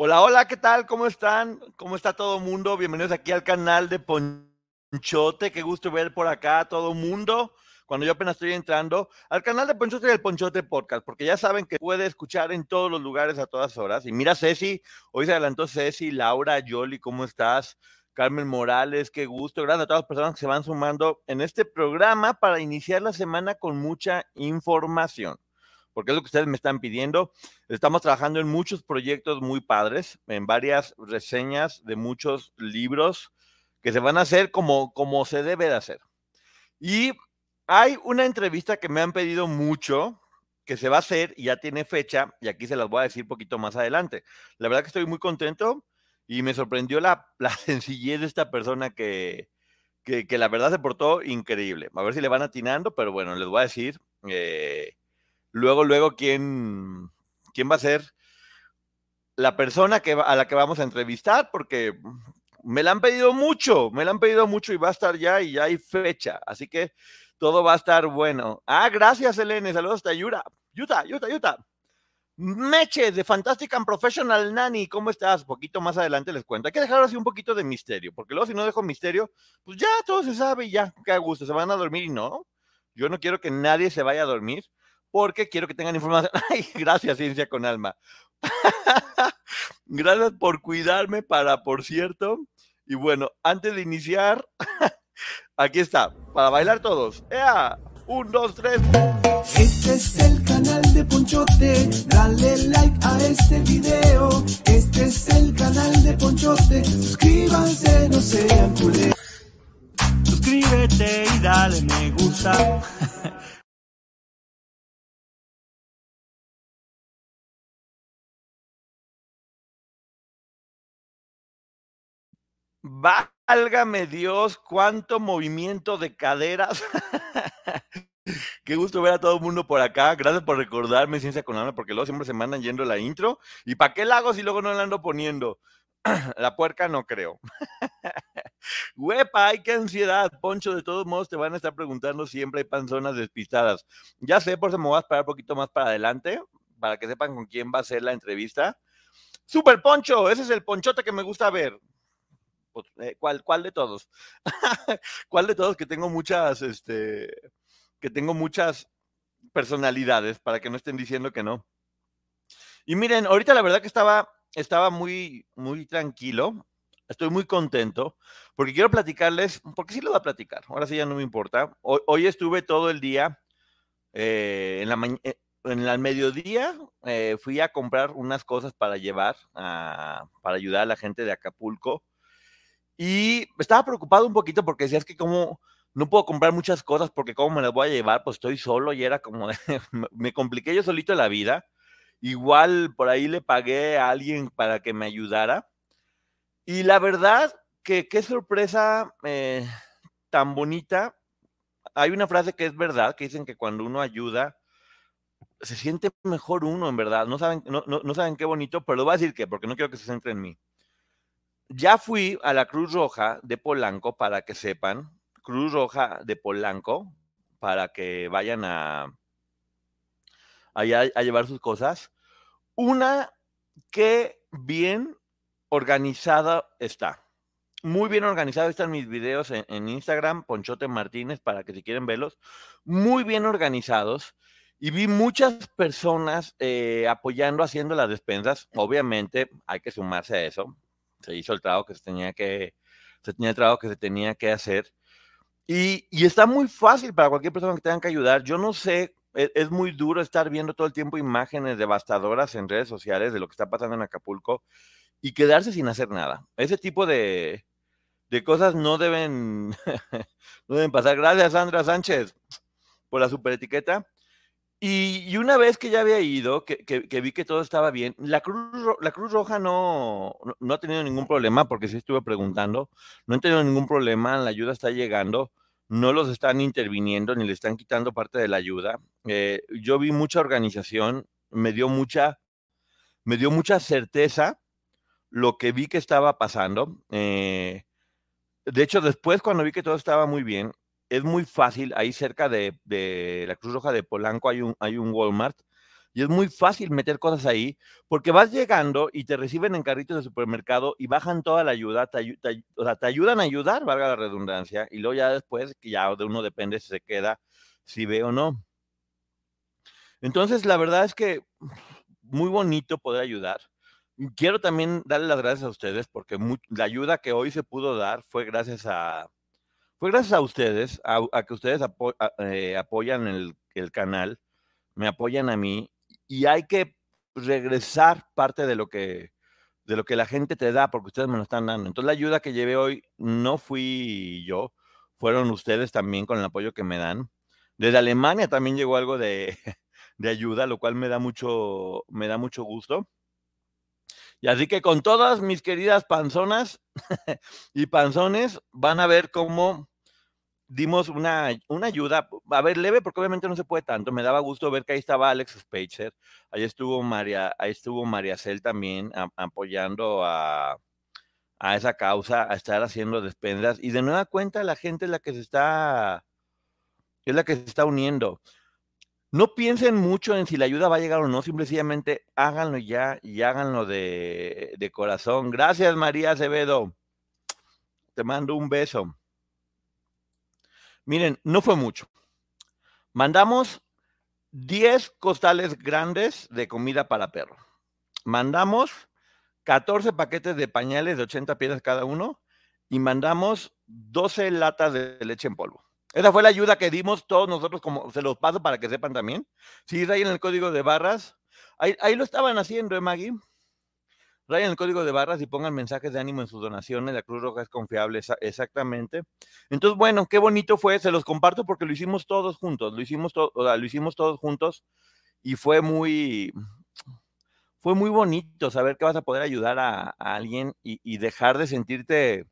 Hola, hola, ¿qué tal? ¿Cómo están? ¿Cómo está todo mundo? Bienvenidos aquí al canal de Ponchote. Qué gusto ver por acá a todo mundo. Cuando yo apenas estoy entrando al canal de Ponchote y el Ponchote Podcast, porque ya saben que puede escuchar en todos los lugares a todas horas. Y mira, Ceci, hoy se adelantó Ceci, Laura, Yoli, ¿cómo estás? Carmen Morales, qué gusto. Gracias a todas las personas que se van sumando en este programa para iniciar la semana con mucha información porque es lo que ustedes me están pidiendo. Estamos trabajando en muchos proyectos muy padres, en varias reseñas de muchos libros que se van a hacer como, como se debe de hacer. Y hay una entrevista que me han pedido mucho, que se va a hacer y ya tiene fecha, y aquí se las voy a decir poquito más adelante. La verdad que estoy muy contento y me sorprendió la, sencillez de esta persona que, que, la verdad se portó increíble. A ver si le van atinando, pero bueno, les voy a decir. Eh, luego, luego, ¿quién, quién va a ser la persona que, a la que vamos a entrevistar? Porque me la han pedido mucho, me la han pedido mucho y va a estar ya y ya hay fecha. Así que todo va a estar bueno. Ah, gracias, Elene. Saludos hasta Yura. Yuta, Yuta, Yuta. Meche de Fantastic and Professional Nanny, ¿cómo estás? Poquito más adelante les cuento. Hay que dejar así un poquito de misterio, porque luego si no dejo misterio, pues ya todo se sabe y ya, qué gusto, se van a dormir y no. Yo no quiero que nadie se vaya a dormir porque quiero que tengan información. Ay, gracias, Ciencia con Alma. gracias por cuidarme para, por cierto. Y bueno, antes de iniciar, aquí está, para bailar todos. ¡Ea! Un, dos, tres. Este es el canal de Ponchote, dale like a este video. Este es el canal de Ponchote, suscríbanse, no sean culés. Suscríbete y dale me gusta. Válgame Dios, cuánto movimiento de caderas. Qué gusto ver a todo el mundo por acá. Gracias por recordarme Ciencia con Alma, porque luego siempre se mandan yendo la intro. ¿Y para qué la hago si luego no la ando poniendo? la puerca no creo. Huepa, ay, qué ansiedad. Poncho, de todos modos te van a estar preguntando siempre, hay panzonas despistadas. Ya sé, por eso me voy a esperar un poquito más para adelante, para que sepan con quién va a ser la entrevista. Super Poncho, ese es el ponchote que me gusta ver. Pues, eh, ¿cuál, ¿Cuál de todos? ¿Cuál de todos que tengo muchas, este, que tengo muchas personalidades para que no estén diciendo que no? Y miren, ahorita la verdad que estaba, estaba muy, muy tranquilo. Estoy muy contento porque quiero platicarles, porque sí lo voy a platicar, ahora sí ya no me importa. Hoy, estuve todo el día eh, en la eh, en el mediodía fui a comprar unas cosas para llevar, para ayudar a la gente de Acapulco y estaba preocupado un poquito porque decía, es que como no puedo comprar muchas cosas porque cómo me las voy a llevar, pues estoy solo y era como, me compliqué yo solito la vida. Igual por ahí le pagué a alguien para que me ayudara. Y la verdad, que qué sorpresa eh, tan bonita. Hay una frase que es verdad, que dicen que cuando uno ayuda, se siente mejor uno, en verdad. No saben, no, no saben qué bonito, pero lo a decir que, porque no quiero que se centre en mí. Ya fui a la Cruz Roja de Polanco para que sepan, Cruz Roja de Polanco, para que vayan a allá a llevar sus cosas. Una que bien organizada está. muy bien organizado. Están mis videos en, Instagram, Ponchote Martínez, para que si quieren verlos. Muy bien organizados. Y vi muchas personas eh, apoyando, haciendo las despensas. Obviamente hay que sumarse a eso. Se hizo el trabajo que se tenía que, se tenía el trabajo que se tenía que hacer. Y, y está muy fácil para cualquier persona que tenga que ayudar. Yo no sé, es, es, muy duro estar viendo todo el tiempo imágenes devastadoras en redes sociales de lo que está pasando en Acapulco y quedarse sin hacer nada. Ese tipo de, de cosas no deben, no deben pasar. Gracias, Sandra Sánchez, por la super etiqueta. Y, una vez que ya había ido, que, vi que todo estaba bien, la Cruz, Roja no, no, no, ha tenido ningún problema, porque sí estuve preguntando, no han tenido ningún problema, la ayuda está llegando, no los están interviniendo ni le están quitando parte de la ayuda. Eh, yo vi mucha organización, me dio mucha, me dio mucha certeza lo que vi que estaba pasando. Eh, de hecho, después cuando vi que todo estaba muy bien, es muy fácil, ahí cerca de, la Cruz Roja de Polanco hay un, hay un Walmart, y es muy fácil meter cosas ahí, porque vas llegando y te reciben en carritos de supermercado y bajan toda la ayuda, te, te, o sea, te ayudan a ayudar, valga la redundancia, y luego ya después, que ya de uno depende si se queda, si ve o no. Entonces, la verdad es que muy bonito poder ayudar. Quiero también darle las gracias a ustedes porque la ayuda que hoy se pudo dar fue gracias a, fue gracias a ustedes, a, que ustedes eh, apoyan el, el, canal, me apoyan a mí y hay que regresar parte de lo que de lo que la gente te da porque ustedes me lo están dando. Entonces la ayuda que llevé hoy no fui yo, fueron ustedes también con el apoyo que me dan. Desde Alemania también llegó algo de, de ayuda, lo cual me da mucho me da mucho gusto. Y así que con todas mis queridas panzonas y panzones van a ver cómo dimos una, una, ayuda, a ver, leve, porque obviamente no se puede tanto. Me daba gusto ver que ahí estaba Alex Spacer, ahí estuvo María, ahí estuvo María Cel también apoyando a, a, esa causa, a estar haciendo despensas. Y de nueva cuenta, la gente es la que se está, es la que se está uniendo. No piensen mucho en si la ayuda va a llegar o no, simplemente háganlo ya y háganlo de, de corazón. Gracias, María Acevedo. Te mando un beso. Miren, no fue mucho. Mandamos 10 costales grandes de comida para perro. Mandamos 14 paquetes de pañales de 80 piezas cada uno y mandamos 12 latas de leche en polvo. Esa fue la ayuda que dimos todos nosotros, como se los paso para que sepan también. Si rayen el código de barras, ahí, ahí lo estaban haciendo, ¿eh, Maggie? Rayen el código de barras y pongan mensajes de ánimo en sus donaciones. La Cruz Roja es confiable, exactamente. Entonces, bueno, qué bonito fue. Se los comparto porque lo hicimos todos juntos. Lo hicimos, lo hicimos todos juntos y fue muy, fue muy bonito saber que vas a poder ayudar a, a alguien y, y dejar de sentirte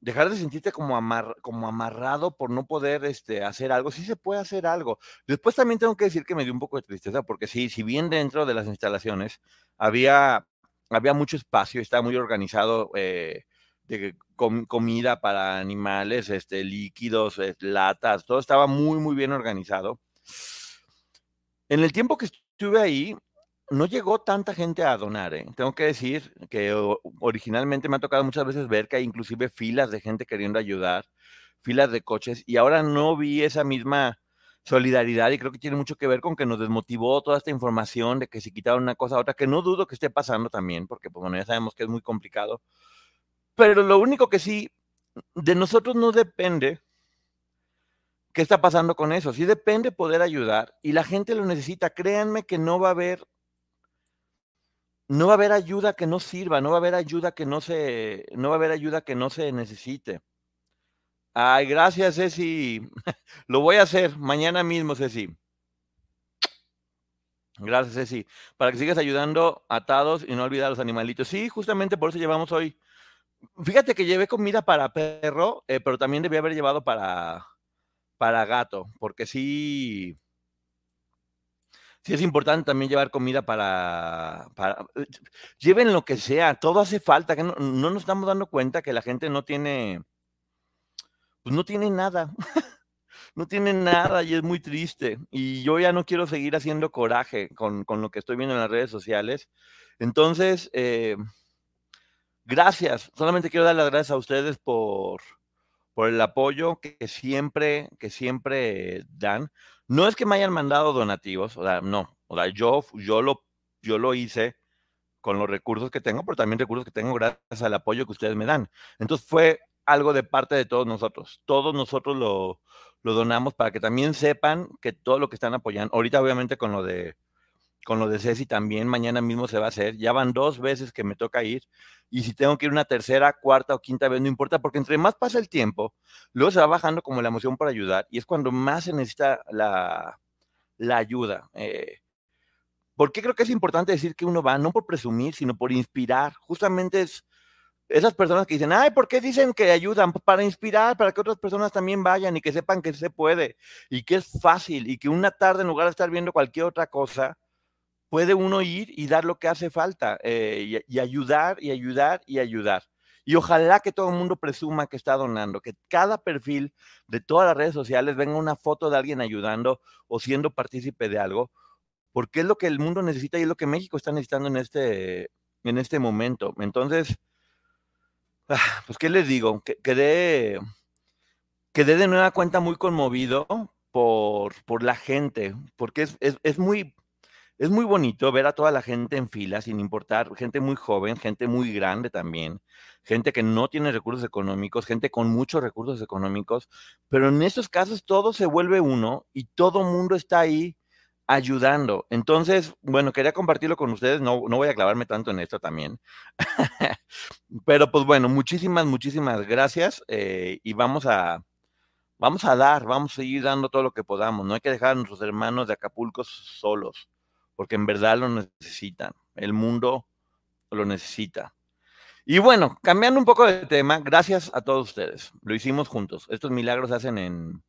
dejar de sentirte como, amar, como amarrado por no poder este, hacer algo. Sí se puede hacer algo. Después también tengo que decir que me dio un poco de tristeza porque sí, si bien dentro de las instalaciones había, había mucho espacio, estaba muy organizado eh, de com comida para animales, este, líquidos, eh, latas, todo estaba muy, muy bien organizado. En el tiempo que estuve ahí, no llegó tanta gente a donar, ¿eh? Tengo que decir que originalmente me ha tocado muchas veces ver que hay inclusive filas de gente queriendo ayudar, filas de coches, y ahora no vi esa misma solidaridad y creo que tiene mucho que ver con que nos desmotivó toda esta información de que se quitaron una cosa a otra, que no dudo que esté pasando también, porque pues, bueno, ya sabemos que es muy complicado. Pero lo único que sí, de nosotros no depende qué está pasando con eso, sí depende poder ayudar y la gente lo necesita. Créanme que no va a haber no va a haber ayuda que no sirva, no va a haber ayuda que no se, no va a haber ayuda que no se necesite. Ay, gracias, Ceci. Lo voy a hacer mañana mismo, Ceci. Gracias, Ceci. Para que sigas ayudando atados y no olvidar a los animalitos. Sí, justamente por eso llevamos hoy. Fíjate que llevé comida para perro, eh, pero también debía haber llevado para, para gato, porque sí, sí es importante también llevar comida para, eh, lleven lo que sea, todo hace falta, que no, no, nos estamos dando cuenta que la gente no tiene, pues no tiene nada, no tiene nada y es muy triste. Y yo ya no quiero seguir haciendo coraje con, con lo que estoy viendo en las redes sociales. Entonces, eh, gracias. Solamente quiero dar las gracias a ustedes por, por el apoyo que, siempre, que siempre dan. No es que me hayan mandado donativos, o sea, no. O sea, yo, yo, lo, yo lo hice con los recursos que tengo, pero también recursos que tengo gracias al apoyo que ustedes me dan. Entonces fue algo de parte de todos nosotros. Todos nosotros lo, lo donamos para que también sepan que todo lo que están apoyando, ahorita obviamente con lo de con lo de Ceci también, mañana mismo se va a hacer. Ya van dos veces que me toca ir. Y si tengo que ir una tercera, cuarta o quinta vez, no importa, porque entre más pasa el tiempo, luego se va bajando como la emoción para ayudar. Y es cuando más se necesita la, la ayuda. Eh, ¿Por qué creo que es importante decir que uno va? No por presumir, sino por inspirar. Justamente es esas personas que dicen, ay, ¿por qué dicen que ayudan? Para inspirar, para que otras personas también vayan y que sepan que se puede y que es fácil y que una tarde en lugar de estar viendo cualquier otra cosa, puede uno ir y dar lo que hace falta eh, y, ayudar y ayudar y ayudar. Y ojalá que todo el mundo presuma que está donando, que cada perfil de todas las redes sociales venga una foto de alguien ayudando o siendo partícipe de algo, porque es lo que el mundo necesita y es lo que México está necesitando en este, en este momento. Entonces, ah, pues, ¿qué les digo? Quedé, quedé de nueva cuenta muy conmovido por, por la gente, porque es, es, es muy es muy bonito ver a toda la gente en fila, sin importar, gente muy joven, gente muy grande también, gente que no tiene recursos económicos, gente con muchos recursos económicos, pero en esos casos todo se vuelve uno y todo mundo está ahí ayudando. Entonces, bueno, quería compartirlo con ustedes, no, no voy a clavarme tanto en esto también, pero pues bueno, muchísimas, muchísimas gracias eh, y vamos a... Vamos a dar, vamos a seguir dando todo lo que podamos. No hay que dejar a nuestros hermanos de Acapulco solos porque en verdad lo necesitan. El mundo lo necesita. Y bueno, cambiando un poco de tema, gracias a todos ustedes. Lo hicimos juntos. Estos milagros hacen en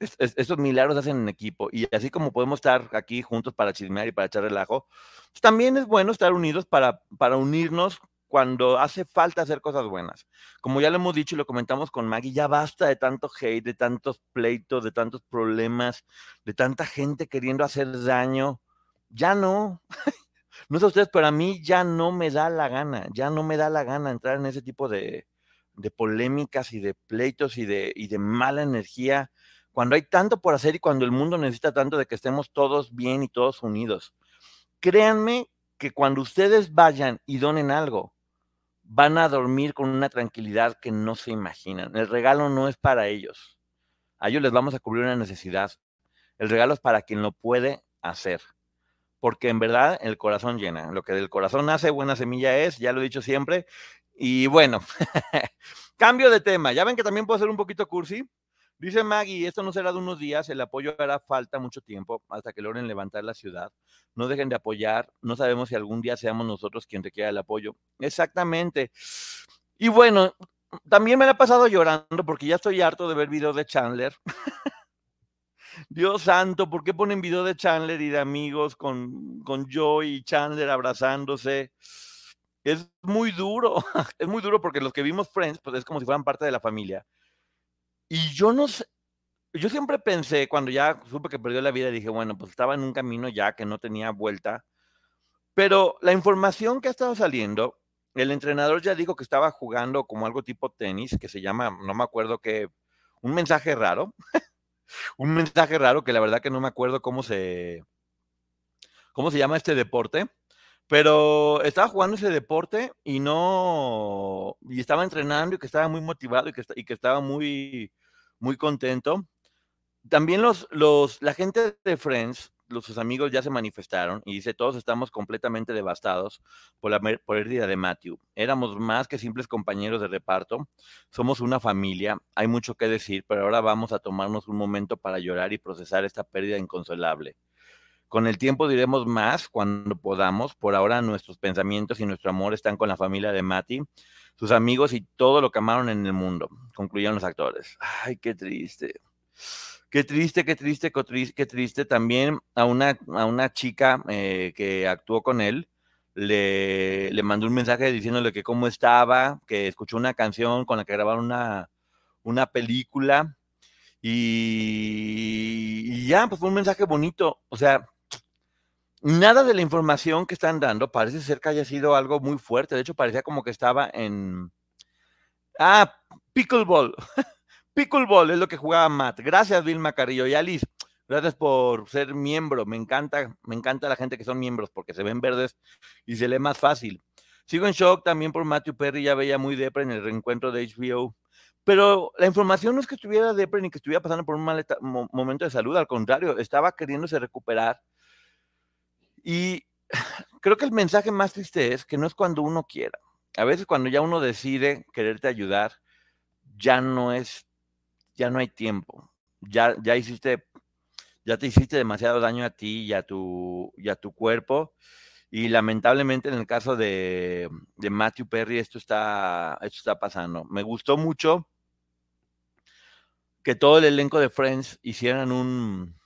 estos milagros hacen en equipo y así como podemos estar aquí juntos para chismear y para echar relajo, pues también es bueno estar unidos para, para unirnos cuando hace falta hacer cosas buenas. Como ya lo hemos dicho y lo comentamos con Maggie, ya basta de tanto hate, de tantos pleitos, de tantos problemas, de tanta gente queriendo hacer daño ya no. no sé ustedes, pero a mí ya no me da la gana, ya no me da la gana entrar en ese tipo de, polémicas y de pleitos y de, y de mala energía, cuando hay tanto por hacer y cuando el mundo necesita tanto de que estemos todos bien y todos unidos. Créanme que cuando ustedes vayan y donen algo, van a dormir con una tranquilidad que no se imaginan. El regalo no es para ellos. A ellos les vamos a cubrir una necesidad. El regalo es para quien lo puede hacer porque en verdad el corazón llena. Lo que del corazón nace, buena semilla es, ya lo he dicho siempre. Y bueno, cambio de tema. Ya ven que también puedo ser un poquito cursi. Dice Maggie, esto no será de unos días, el apoyo hará falta mucho tiempo hasta que logren levantar la ciudad. No dejen de apoyar, no sabemos si algún día seamos nosotros quien requiera el apoyo. Exactamente. Y bueno, también me la he pasado llorando porque ya estoy harto de ver videos de Chandler. Dios santo, ¿por qué ponen video de Chandler y de amigos con, con Joey y Chandler abrazándose? Es muy duro, es muy duro porque los que vimos Friends, pues es como si fueran parte de la familia. Y yo no sé, yo siempre pensé, cuando ya supe que perdió la vida, dije, bueno, pues estaba en un camino ya que no tenía vuelta. Pero la información que ha estado saliendo, el entrenador ya dijo que estaba jugando como algo tipo tenis, que se llama, no me acuerdo qué, un mensaje raro. un mensaje raro que la verdad que no me acuerdo cómo se, cómo se llama este deporte, pero estaba jugando ese deporte y no, y estaba entrenando y que estaba muy motivado y que, y que estaba muy, muy contento. También los, los, la gente de Friends los, sus amigos ya se manifestaron y dice, todos estamos completamente devastados por la pérdida de Matthew. Éramos más que simples compañeros de reparto, somos una familia, hay mucho que decir, pero ahora vamos a tomarnos un momento para llorar y procesar esta pérdida inconsolable. Con el tiempo diremos más cuando podamos, por ahora nuestros pensamientos y nuestro amor están con la familia de Matty, sus amigos y todo lo que amaron en el mundo, concluyeron los actores. Ay, qué triste. Qué triste, qué triste, qué triste. También a una, a una chica eh, que actuó con él, le, le, mandó un mensaje diciéndole que cómo estaba, que escuchó una canción con la que grabaron una, una película. Y, y, ya, pues fue un mensaje bonito. O sea, nada de la información que están dando parece ser que haya sido algo muy fuerte. De hecho, parecía como que estaba en. Ah, pickleball. pickleball es lo que jugaba Matt. Gracias, Vilma Carrillo. Y Alice, gracias por ser miembro. Me encanta, me encanta la gente que son miembros porque se ven verdes y se lee más fácil. Sigo en shock también por Matthew Perry, ya veía muy depre en el reencuentro de HBO. Pero la información no es que estuviera depre ni que estuviera pasando por un mal momento de salud, al contrario, estaba queriéndose recuperar y creo que el mensaje más triste es que no es cuando uno quiera. A veces cuando ya uno decide quererte ayudar, ya no es, ya no hay tiempo. Ya, ya hiciste, ya te hiciste demasiado daño a ti y a tu, y a tu cuerpo. Y lamentablemente en el caso de, de Matthew Perry esto está, esto está pasando. Me gustó mucho que todo el elenco de Friends hicieran un,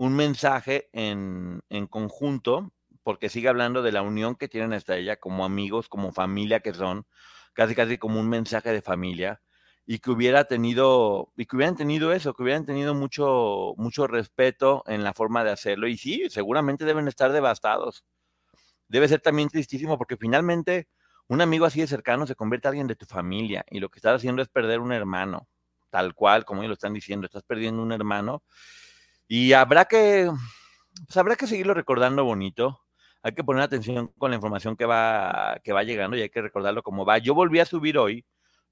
un mensaje en, conjunto, porque sigue hablando de la unión que tienen hasta ella como amigos, como familia que son, casi casi como un mensaje de familia, y que hubiera tenido, y que hubieran tenido eso, que hubieran tenido mucho, mucho respeto en la forma de hacerlo. Y sí, seguramente deben estar devastados. Debe ser también tristísimo porque finalmente un amigo así de cercano se convierte en alguien de tu familia y lo que estás haciendo es perder un hermano, tal cual, como ellos lo están diciendo, estás perdiendo un hermano y habrá que, pues habrá que seguirlo recordando bonito. Hay que poner atención con la información que va, que va llegando y hay que recordarlo como va. Yo volví a subir hoy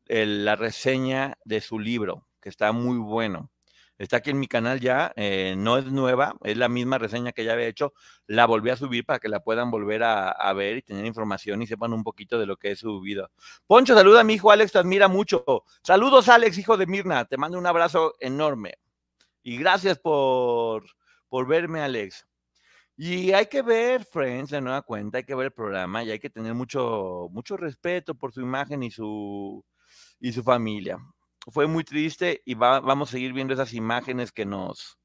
la reseña de su libro, que está muy bueno. Está aquí en mi canal ya, eh, no es nueva, es la misma reseña que ya había hecho. La volví a subir para que la puedan volver a, ver y tener información y sepan un poquito de lo que he subido. Poncho, saluda a mi hijo Alex, te admira mucho. Saludos, Alex, hijo de Mirna, te mando un abrazo enorme. Y gracias por, por verme, Alex. Y hay que ver Friends de nueva cuenta, hay que ver el programa y hay que tener mucho, mucho respeto por su imagen y su, y su familia. Fue muy triste y vamos a seguir viendo esas imágenes que nos,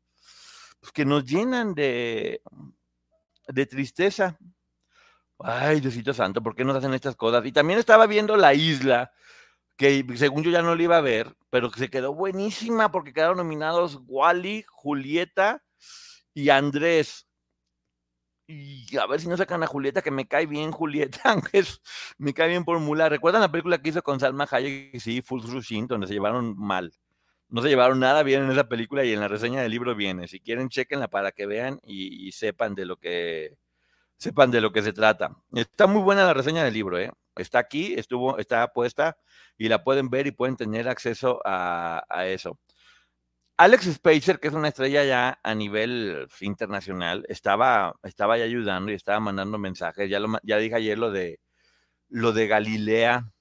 pues, que nos llenan de, de tristeza. Ay, Diosito Santo, ¿por qué nos hacen estas cosas? Y también estaba viendo la isla que según yo ya no la iba a ver, pero que se quedó buenísima porque quedaron nominados Wally, Julieta y Andrés. Y a ver si no sacan a Julieta, que me cae bien Julieta, aunque me cae bien por mula. ¿Recuerdan la película que hizo con Salma Hayek? Sí, Full Rushin, donde se llevaron mal. No se llevaron nada bien en esa película y en la reseña del libro viene. Si quieren, chequenla para que vean y, y sepan de lo que sepan de lo que se trata. Está muy buena la reseña del libro, ¿eh? Está aquí, estuvo, está puesta y la pueden ver y pueden tener acceso a, eso. Alex Spacer, que es una estrella ya a nivel internacional, estaba, estaba ya ayudando y estaba mandando mensajes. Ya, lo, ya dije ayer lo de, lo de Galilea.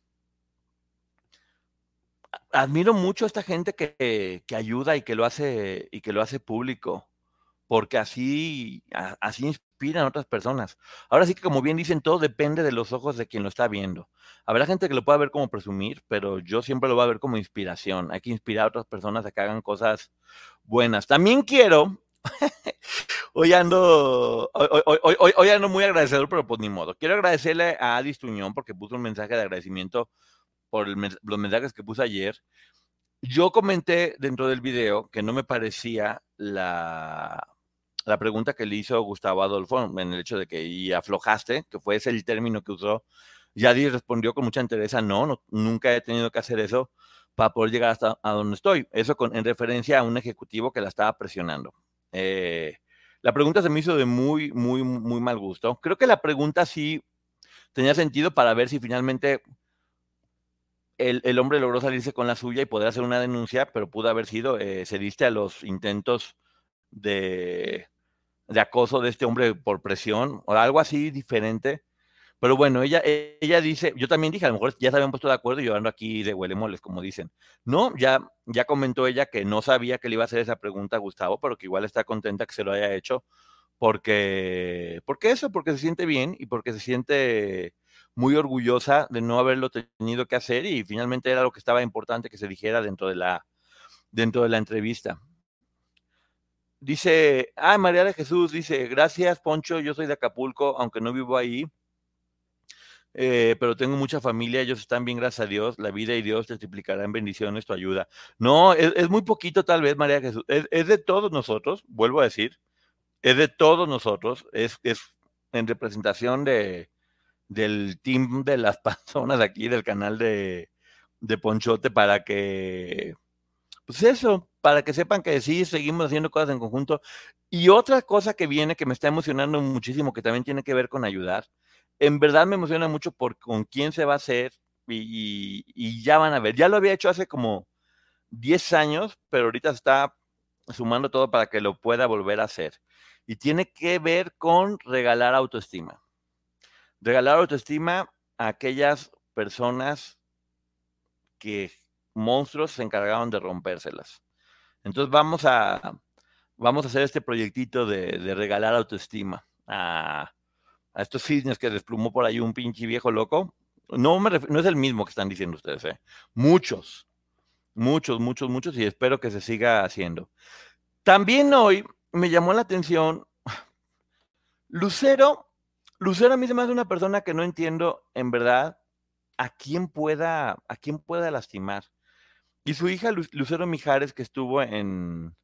Admiro mucho a esta gente que, que ayuda y que lo hace y que lo hace público, porque así, así inspiran a otras personas. Ahora sí que como bien dicen, todo depende de los ojos de quien lo está viendo. Habrá gente que lo pueda ver como presumir, pero yo siempre lo voy a ver como inspiración. Hay que inspirar a otras personas a que hagan cosas buenas. También quiero, hoy ando, hoy, ando muy agradecedor, pero pues ni modo. Quiero agradecerle a Adis Tuñón porque puso un mensaje de agradecimiento por los mensajes que puse ayer. Yo comenté dentro del video que no me parecía la, la pregunta que le hizo Gustavo Adolfo en el hecho de que y aflojaste, que fue ese el término que usó Yadi respondió con mucha interés, no, nunca he tenido que hacer eso para poder llegar hasta a donde estoy. Eso en referencia a un ejecutivo que la estaba presionando. Eh, la pregunta se me hizo de muy, muy, muy mal gusto. Creo que la pregunta sí tenía sentido para ver si finalmente el, hombre logró salirse con la suya y poder hacer una denuncia, pero pudo haber sido, eh, se diste a los intentos de, de acoso de este hombre por presión o algo así diferente pero bueno, ella, ella dice, yo también dije, a lo mejor ya se habían puesto de acuerdo y yo aquí de huele moles, como dicen. No, ya, ya comentó ella que no sabía que le iba a hacer esa pregunta a Gustavo, pero que igual está contenta que se lo haya hecho, porque, porque eso, porque se siente bien y porque se siente muy orgullosa de no haberlo tenido que hacer y finalmente era lo que estaba importante que se dijera dentro de la, dentro de la entrevista. Dice, ah, María de Jesús dice, gracias Poncho, yo soy de Acapulco, aunque no vivo ahí, eh, pero tengo mucha familia, ellos están bien, gracias a Dios, la vida y Dios te triplicará en bendiciones tu ayuda. No, es, muy poquito tal vez, María Jesús, es, de todos nosotros, vuelvo a decir, es de todos nosotros, es, es en representación de, del team de las personas aquí del canal de, de Ponchote para que, pues eso, para que sepan que sí, seguimos haciendo cosas en conjunto. Y otra cosa que viene que me está emocionando muchísimo, que también tiene que ver con ayudar, en verdad me emociona mucho por con quién se va a hacer y, ya van a ver. Ya lo había hecho hace como 10 años, pero ahorita está sumando todo para que lo pueda volver a hacer. Y tiene que ver con regalar autoestima. Regalar autoestima a aquellas personas que monstruos se encargaron de rompérselas. Entonces vamos a, vamos a hacer este proyectito de, regalar autoestima a, estos cisnes que desplumó por ahí un pinche viejo loco. No, no es el mismo que están diciendo ustedes, ¿eh? Muchos, muchos, muchos, muchos, y espero que se siga haciendo. También hoy me llamó la atención Lucero. Lucero a mí se me hace una persona que no entiendo en verdad a quién pueda, a quién pueda lastimar. Y su hija Lucero Mijares, que estuvo en,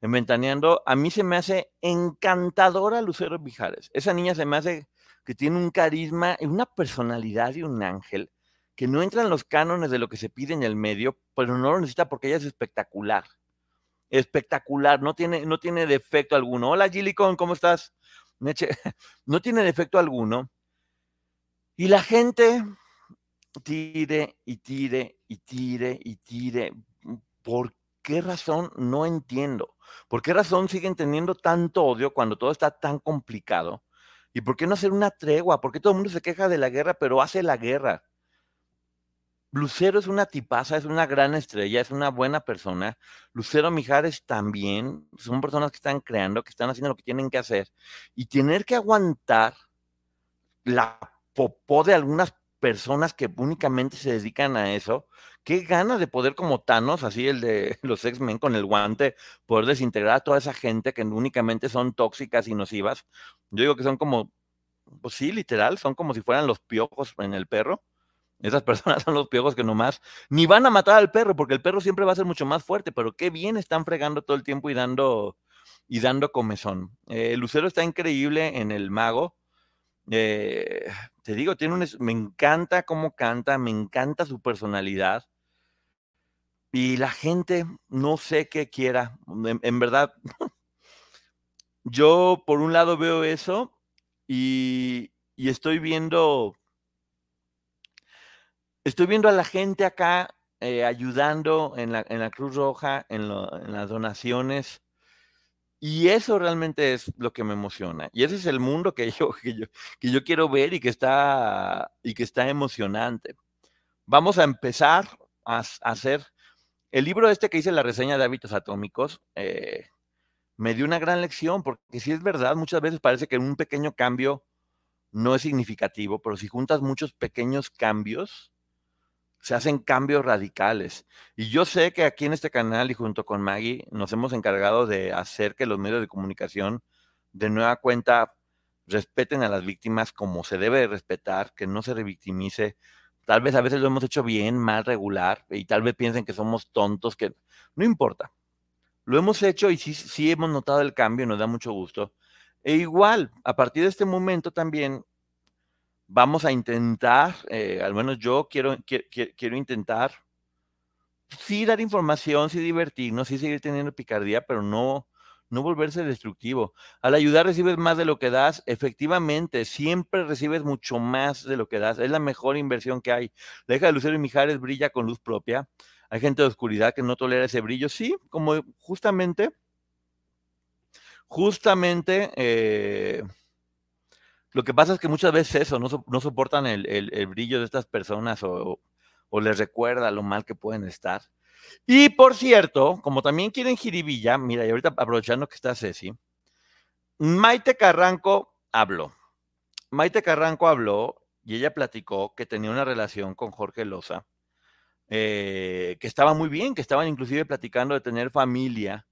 en Ventaneando, a mí se me hace encantadora Lucero Mijares. Esa niña se me hace que tiene un carisma y una personalidad y un ángel que no entra en los cánones de lo que se pide en el medio, pero no lo necesita porque ella es espectacular. Espectacular, no tiene, no tiene defecto alguno. Hola Gilicon, ¿cómo estás? No tiene defecto alguno. Y la gente tire y tire y tire y tire. ¿Por qué razón? No entiendo. ¿Por qué razón siguen teniendo tanto odio cuando todo está tan complicado? ¿Y por qué no hacer una tregua? ¿Por qué todo el mundo se queja de la guerra, pero hace la guerra? Lucero es una tipaza, es una gran estrella, es una buena persona. Lucero Mijares también, son personas que están creando, que están haciendo lo que tienen que hacer. Y tener que aguantar la popó de algunas personas que únicamente se dedican a eso. Qué ganas de poder como Thanos, así el de los X-Men con el guante, poder desintegrar a toda esa gente que únicamente son tóxicas y nocivas. Yo digo que son como, pues sí, literal, son como si fueran los piojos en el perro. Esas personas son los piojos que nomás ni van a matar al perro, porque el perro siempre va a ser mucho más fuerte, pero qué bien están fregando todo el tiempo y dando, y dando comezón. Eh, Lucero está increíble en el mago. Eh, te digo, tiene un, me encanta cómo canta, me encanta su personalidad. Y la gente no sé qué quiera. En, verdad, yo por un lado veo eso y, estoy viendo, estoy viendo a la gente acá eh, ayudando en la, en la, Cruz Roja, en, en las donaciones. Y eso realmente es lo que me emociona. Y ese es el mundo que yo, que yo, que yo quiero ver y que, está, y que está emocionante. Vamos a empezar a, hacer... El libro este que hice la reseña de hábitos atómicos eh, me dio una gran lección, porque si es verdad, muchas veces parece que un pequeño cambio no es significativo, pero si juntas muchos pequeños cambios, se hacen cambios radicales. Y yo sé que aquí en este canal y junto con Maggie nos hemos encargado de hacer que los medios de comunicación de nueva cuenta respeten a las víctimas como se debe respetar, que no se revictimice. Tal vez a veces lo hemos hecho bien, mal, regular, y tal vez piensen que somos tontos, que no importa. Lo hemos hecho y sí, sí hemos notado el cambio, nos da mucho gusto. E igual, a partir de este momento también vamos a intentar, eh, al menos yo quiero, quiero, intentar, sí dar información, sí divertirnos, sí seguir teniendo picardía, pero no, no volverse destructivo. Al ayudar recibes más de lo que das, efectivamente, siempre recibes mucho más de lo que das. Es la mejor inversión que hay. La hija de Lucero y Mijares brilla con luz propia. Hay gente de oscuridad que no tolera ese brillo. Sí, como justamente, justamente, eh, lo que pasa es que muchas veces eso, no, soportan el, brillo de estas personas o, les recuerda lo mal que pueden estar. Y por cierto, como también quieren jiribilla, mira, y ahorita aprovechando que está Ceci, Maite Carranco habló. Maite Carranco habló y ella platicó que tenía una relación con Jorge Loza, eh, que estaba muy bien, que estaban inclusive platicando de tener familia,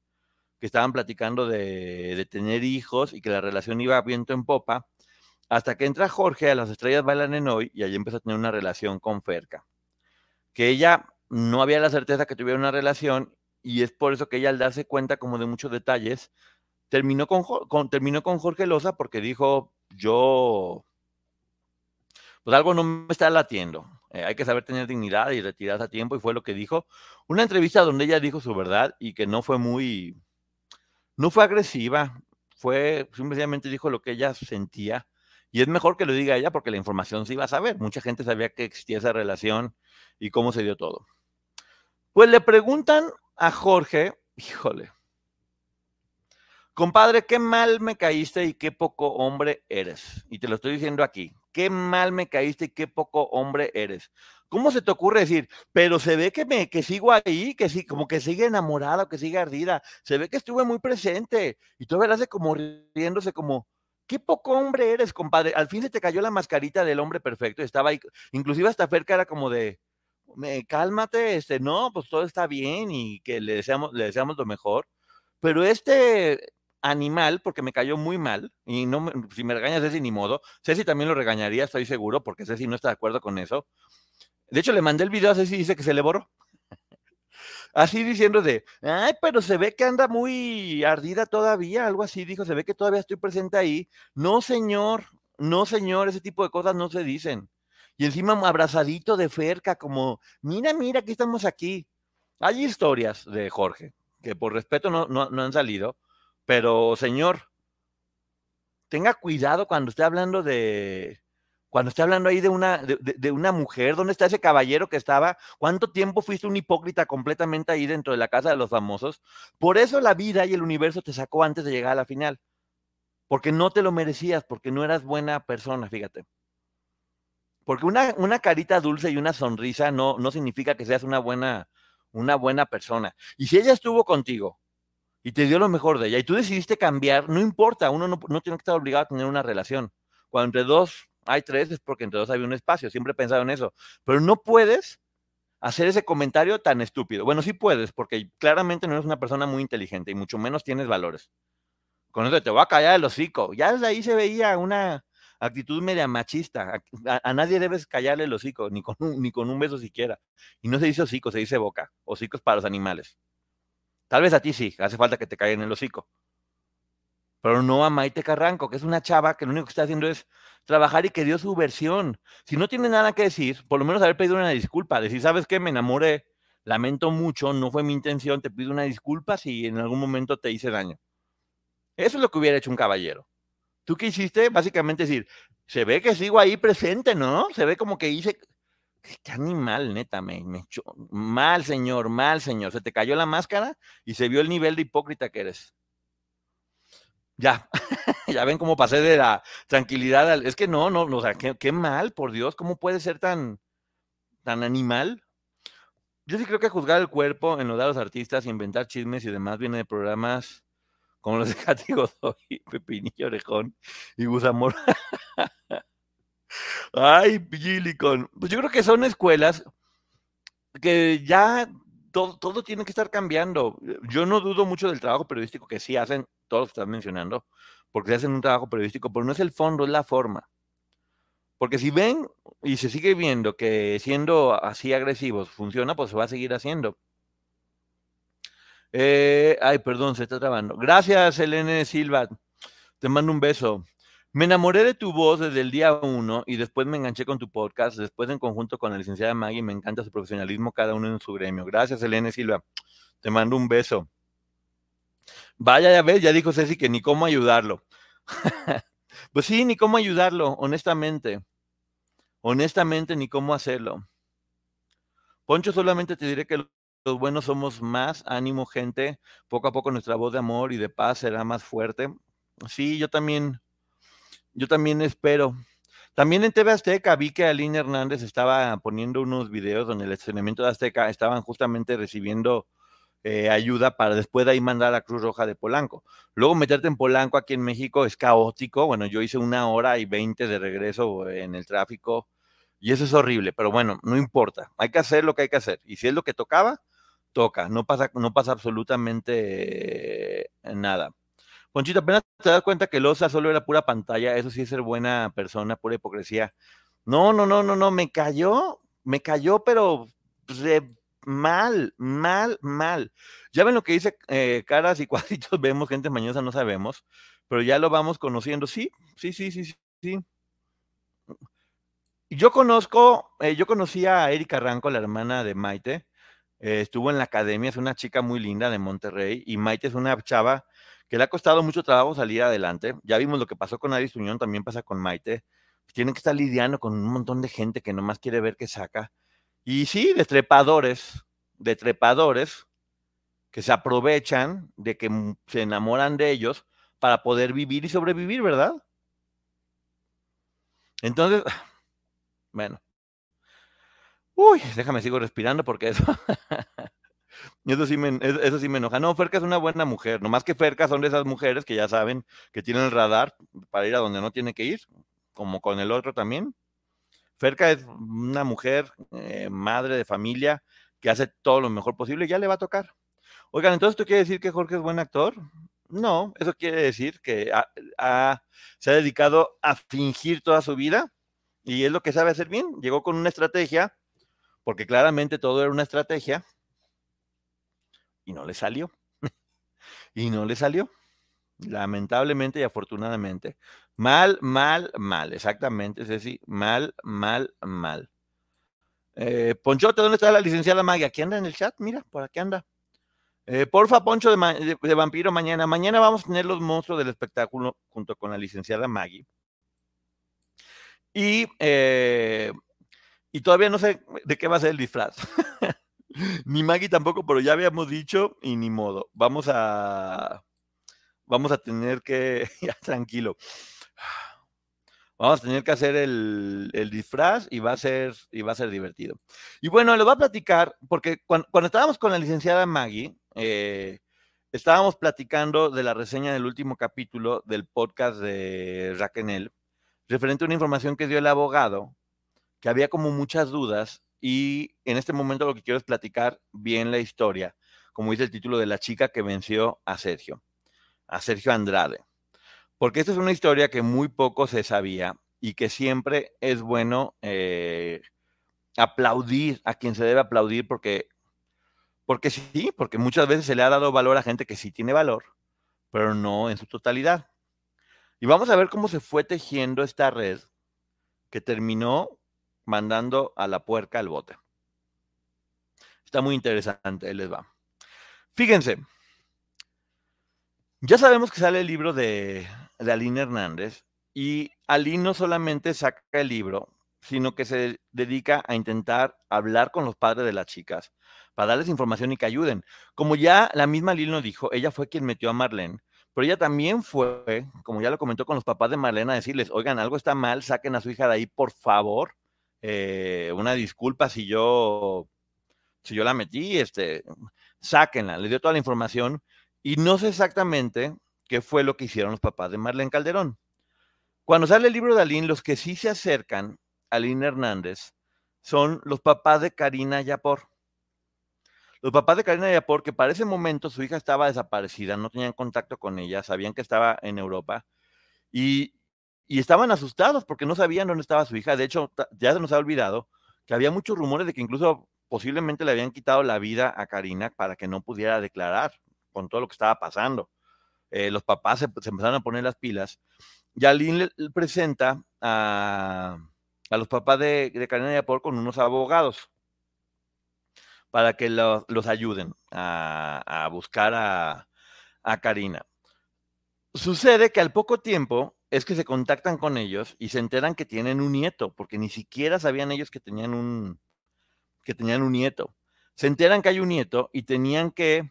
que estaban platicando de, de tener hijos y que la relación iba viento en popa hasta que entra Jorge a Las Estrellas Bailan en Hoy y allí empezó a tener una relación con Ferca. Que ella no había la certeza que tuviera una relación y es por eso que ella al darse cuenta como de muchos detalles, terminó con, terminó con Jorge Loza porque dijo, yo, pues algo no me está latiendo. Eh, hay que saber tener dignidad y retirarse a tiempo, y fue lo que dijo. Una entrevista donde ella dijo su verdad y que no fue muy, no fue agresiva, fue simplemente dijo lo que ella sentía. Y es mejor que lo diga ella porque la información se iba a saber. Mucha gente sabía que existía esa relación y cómo se dio todo. Pues le preguntan a Jorge, híjole, compadre, qué mal me caíste y qué poco hombre eres. Y te lo estoy diciendo aquí, qué mal me caíste y qué poco hombre eres. ¿Cómo se te ocurre decir, pero se ve que me que sigo ahí, que sí, como que sigue enamorado, que sigue ardida, se ve que estuve muy presente y tú hace como riéndose como qué poco hombre eres, compadre. Al fin se te cayó la mascarita del hombre perfecto, estaba ahí, inclusive hasta Ferca era como de me, cálmate, este, no, pues todo está bien y que le deseamos, le deseamos lo mejor. Pero este animal, porque me cayó muy mal, y no si me regañas Ceci ni modo, Ceci también lo regañaría, estoy seguro, porque Ceci no está de acuerdo con eso. De hecho, le mandé el video a Ceci y dice que se le borró. Así diciendo de, ay, pero se ve que anda muy ardida todavía, algo así, dijo, se ve que todavía estoy presente ahí. No, señor, no, señor, ese tipo de cosas no se dicen. Y encima abrazadito de cerca, como, mira, mira, aquí estamos aquí. Hay historias de Jorge, que por respeto no, no han salido, pero, señor, tenga cuidado cuando esté hablando de, cuando esté hablando ahí de una, de, una mujer, ¿dónde está ese caballero que estaba? ¿Cuánto tiempo fuiste un hipócrita completamente ahí dentro de la casa de los famosos? Por eso la vida y el universo te sacó antes de llegar a la final. Porque no te lo merecías, porque no eras buena persona, fíjate. Porque una, una carita dulce y una sonrisa no, no significa que seas una buena, una buena persona. Y si ella estuvo contigo y te dio lo mejor de ella y tú decidiste cambiar, no importa, uno no, tiene que estar obligado a tener una relación. Cuando entre dos hay tres es porque entre dos hay un espacio, siempre he pensado en eso, pero no puedes hacer ese comentario tan estúpido. Bueno, sí puedes, porque claramente no eres una persona muy inteligente y mucho menos tienes valores. Con eso te voy a callar el hocico. Ya desde ahí se veía una actitud media machista. A, nadie debes callarle el hocico, ni con, un, ni con un beso siquiera. Y no se dice hocico, se dice boca. Hocicos para los animales. Tal vez a ti sí, hace falta que te caigan el hocico. Pero no a Maite Carranco, que es una chava que lo único que está haciendo es trabajar y que dio su versión. Si no tiene nada que decir, por lo menos haber pedido una disculpa, decir, ¿sabes qué? Me enamoré, lamento mucho, no fue mi intención, te pido una disculpa si en algún momento te hice daño. Eso es lo que hubiera hecho un caballero. ¿Tú qué hiciste? Básicamente decir, se ve que sigo ahí presente, ¿no? Se ve como que hice, Qué animal, neta, me. Mal, señor, mal, señor. Se te cayó la máscara y se vio el nivel de hipócrita que eres. Ya, ya ven cómo pasé de la tranquilidad al... Es que no, no, o sea, qué, mal, por Dios, ¿cómo puede ser tan, tan animal? Yo sí creo que juzgar el cuerpo, en de los artistas, inventar chismes y demás viene de programas como los de Katy Godoy, Pepinillo Orejón y Gusamor. Ay, Gilicon. Pues yo creo que son escuelas que ya todo, tiene que estar cambiando. Yo no dudo mucho del trabajo periodístico que sí hacen, todos lo que están mencionando, porque hacen un trabajo periodístico, pero no es el fondo, es la forma. Porque si ven y se sigue viendo que siendo así agresivos funciona, pues se va a seguir haciendo. Eh, ay, perdón, se está trabando. Gracias, Elene Silva. Te mando un beso. Me enamoré de tu voz desde el día uno y después me enganché con tu podcast, después en conjunto con la licenciada Maggie, me encanta su profesionalismo, cada uno en su gremio. Gracias, Elena Silva. Te mando un beso. Vaya, ya ves, ya dijo Ceci que ni cómo ayudarlo. pues sí, ni cómo ayudarlo, honestamente. Honestamente, ni cómo hacerlo. Poncho, solamente te diré que los buenos somos más, ánimo, gente. Poco a poco nuestra voz de amor y de paz será más fuerte. Sí, yo también yo también espero. También en TV Azteca vi que Aline Hernández estaba poniendo unos videos donde el estrenamiento de Azteca estaban justamente recibiendo eh, ayuda para después de ahí mandar a la Cruz Roja de Polanco. Luego meterte en Polanco aquí en México es caótico. Bueno, yo hice una hora y veinte de regreso en el tráfico y eso es horrible, pero bueno, no importa. Hay que hacer lo que hay que hacer. Y si es lo que tocaba, toca. No pasa, no pasa absolutamente nada. Ponchito, apenas te das cuenta que Loza solo era pura pantalla, eso sí es ser buena persona, pura hipocresía. No, no, no, no, no, me cayó, me cayó, pero pues, mal, mal, mal. Ya ven lo que dice eh, caras y cuadritos, vemos, gente mañosa no sabemos, pero ya lo vamos conociendo. Sí, sí, sí, sí, sí. Yo conozco, eh, yo conocí a Erika Ranco, la hermana de Maite. eh, estuvo en la academia, es una chica muy linda de Monterrey y Maite es una chava que le ha costado mucho trabajo salir adelante. Ya vimos lo que pasó con Aris Unión, también pasa con Maite. Tienen que estar lidiando con un montón de gente que nomás quiere ver qué saca. Y sí, de trepadores, de trepadores que se aprovechan de que mm, se enamoran de ellos para poder vivir y sobrevivir, ¿verdad? Entonces, bueno. Uy, déjame sigo respirando porque eso, eso, sí me, eso, sí me enoja. No, Ferca es una buena mujer. Nomás que Ferca son de esas mujeres que ya saben que tienen el radar para ir a donde no tiene que ir, como con el otro también. Ferca es una mujer, eh, madre de familia, que hace todo lo mejor posible y ya le va a tocar. Oigan, entonces, ¿esto quiere decir que Jorge es buen actor? No, eso quiere decir que ha- ha- se ha dedicado a fingir toda su vida y es lo que sabe hacer bien. Llegó con una estrategia, porque claramente todo era una estrategia, y no le salió. y no le salió. Lamentablemente y afortunadamente. Mal, mal, mal. Exactamente, Ceci. Mal, mal, mal. Eh, Ponchote, ¿dónde está la licenciada Maggie? Aquí anda en el chat, mira, por aquí anda. Eh, porfa, Poncho de, Vampiro, mañana. Mañana vamos a tener los monstruos del espectáculo junto con la licenciada Maggie. Y, eh, y todavía no sé de qué va a ser el disfraz. ni Maggie tampoco, pero ya habíamos dicho y ni modo. Vamos a, vamos a tener que, ya tranquilo. Vamos a tener que hacer el, el disfraz y va a ser, y va a ser divertido. Y bueno, les voy a platicar, porque cuando, cuando estábamos con la licenciada Maggie, eh, estábamos platicando de la reseña del último capítulo del podcast de Raquenel, referente a una información que dio el abogado, que había como muchas dudas, y en este momento lo que quiero es platicar bien la historia, como dice el título de la chica que venció a Sergio, a Sergio Andrade. Porque esta es una historia que muy poco se sabía y que siempre es bueno eh, aplaudir a quien se debe aplaudir porque, porque sí, porque muchas veces se le ha dado valor a gente que sí tiene valor, pero no en su totalidad. Y vamos a ver cómo se fue tejiendo esta red que terminó mandando a la puerca al bote. Está muy interesante, les va. Fíjense, ya sabemos que sale el libro de, de Aline Hernández y Aline no solamente saca el libro, sino que se dedica a intentar hablar con los padres de las chicas para darles información y que ayuden. Como ya la misma Aline lo dijo, ella fue quien metió a Marlene, pero ella también fue, como ya lo comentó con los papás de Marlene, a decirles, oigan, algo está mal, saquen a su hija de ahí, por favor. Eh, una disculpa si yo, si yo la metí, este, sáquenla, le dio toda la información y no sé exactamente qué fue lo que hicieron los papás de Marlene Calderón. Cuando sale el libro de Aline, los que sí se acercan a Aline Hernández son los papás de Karina Yapor. Los papás de Karina Yapor, que para ese momento su hija estaba desaparecida, no tenían contacto con ella, sabían que estaba en Europa y, y estaban asustados porque no sabían dónde estaba su hija. De hecho, ya se nos ha olvidado que había muchos rumores de que incluso posiblemente le habían quitado la vida a Karina para que no pudiera declarar con todo lo que estaba pasando. Eh, los papás se, empezaron a poner las pilas y Aline le, presenta a, a los papás de, de Karina Yapor con unos abogados para que lo- los ayuden a, a buscar a, a Karina. Sucede que al poco tiempo es que se contactan con ellos y se enteran que tienen un nieto, porque ni siquiera sabían ellos que tenían un, que tenían un nieto. Se enteran que hay un nieto y tenían que,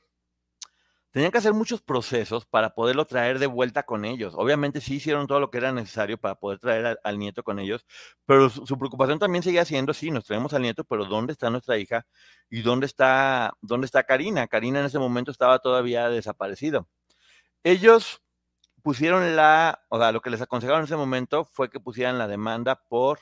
tenían que hacer muchos procesos para poderlo traer de vuelta con ellos. Obviamente sí hicieron todo lo que era necesario para poder traer al, nieto con ellos, pero su, preocupación también seguía siendo, sí, nos traemos al nieto, pero ¿dónde está nuestra hija? ¿Y dónde está, dónde está Karina? Karina en ese momento estaba todavía desaparecido. Ellos pusieron la, o sea, lo que les aconsejaron en ese momento fue que pusieran la demanda por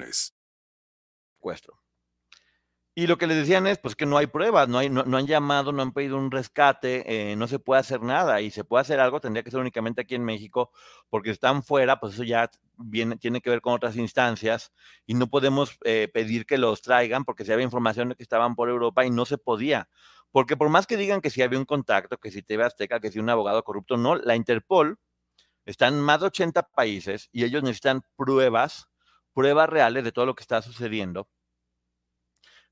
Y lo que les decían es, pues que no hay pruebas, no, hay, no, han llamado, no han pedido un rescate, eh, no se puede hacer nada. Y se puede hacer algo, tendría que ser únicamente aquí en México, porque están fuera, pues eso ya viene, tiene que ver con otras instancias y no podemos eh, pedir que los traigan porque si había información de que estaban por Europa y no se podía. Porque por más que digan que si había un contacto, que si TV Azteca, que si un abogado corrupto, no, la Interpol está en más de 80 países y ellos necesitan pruebas pruebas reales de todo lo que está sucediendo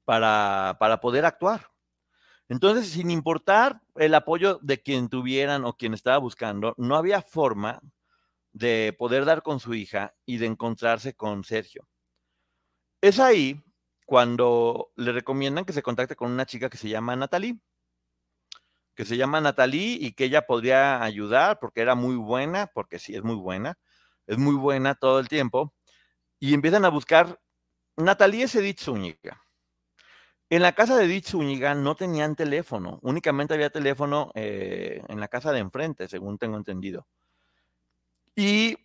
para, para poder actuar. Entonces, sin importar el apoyo de quien tuvieran o quien estaba buscando, no había forma de poder dar con su hija y de encontrarse con Sergio. Es ahí cuando le recomiendan que se contacte con una chica que se llama Natalie, que se llama Natalie y que ella podría ayudar porque era muy buena, porque sí es muy buena, es muy buena todo el tiempo, y empiezan a buscar. Natalie es Edith Zúñiga. En la casa de Edith Zúñiga no tenían teléfono, únicamente había teléfono eh, en la casa de enfrente, según tengo entendido. Y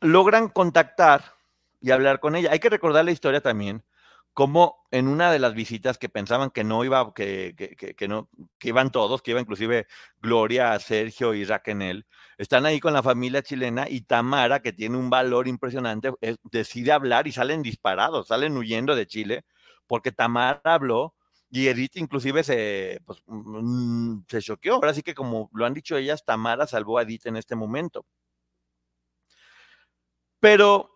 logran contactar y hablar con ella. Hay que recordar la historia también, como en una de las visitas que pensaban que no iba, que, que, no, que iban todos, que iba inclusive Gloria, Sergio y Raquel, están ahí con la familia chilena y Tamara, que tiene un valor impresionante, decide hablar y salen disparados, salen huyendo de Chile, porque Tamara habló y Edith inclusive se, pues, mm, se choqueó. Ahora sí que como lo han dicho ellas, Tamara salvó a Edith en este momento. Pero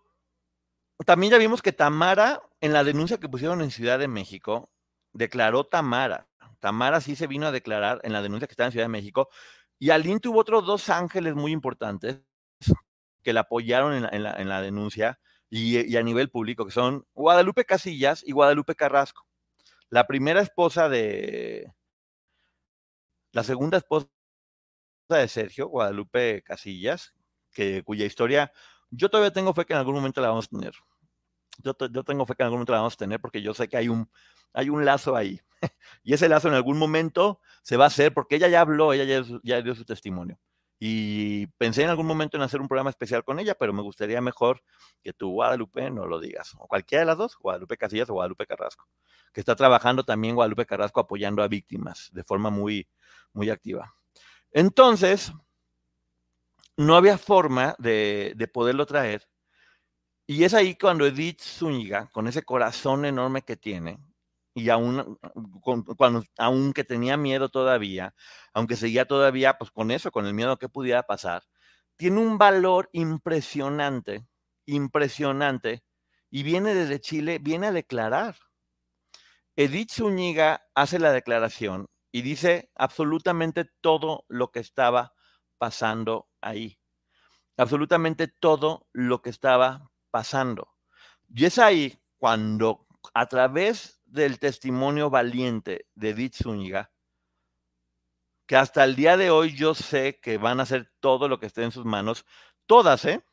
también ya vimos que Tamara, en la denuncia que pusieron en Ciudad de México, declaró Tamara. Tamara sí se vino a declarar en la denuncia que estaba en Ciudad de México y Aline tuvo otros dos ángeles muy importantes que la apoyaron en la, denuncia y, a nivel público, que son Guadalupe Casillas y Guadalupe Carrasco. La primera esposa de... La segunda esposa de Sergio, Guadalupe Casillas, que, cuya historia yo todavía tengo fe que en algún momento la vamos a tener. Yo, tengo fe que en algún momento la vamos a tener porque yo sé que hay un, hay un lazo ahí. y ese lazo en algún momento se va a hacer porque ella ya habló, ella ya, dio su testimonio. Y pensé en algún momento en hacer un programa especial con ella, pero me gustaría mejor que tú, Guadalupe, no lo digas. O cualquiera de las dos, Guadalupe Casillas o Guadalupe Carrasco, que está trabajando también Guadalupe Carrasco apoyando a víctimas de forma muy, muy activa. Entonces, no había forma de, de poderlo traer. Y es ahí cuando Edith Zúñiga, con ese corazón enorme que tiene, y aún, cuando, aunque tenía miedo todavía, aunque seguía todavía pues con eso, con el miedo que pudiera pasar, tiene un valor impresionante, impresionante, y viene desde Chile, viene a declarar. Edith Zúñiga hace la declaración y dice absolutamente todo lo que estaba pasando ahí. Absolutamente todo lo que estaba pasando. Y es ahí cuando a través del testimonio valiente de Edith Zúñiga, que hasta el día de hoy yo sé que van a hacer todo lo que esté en sus manos, todas, ¿eh?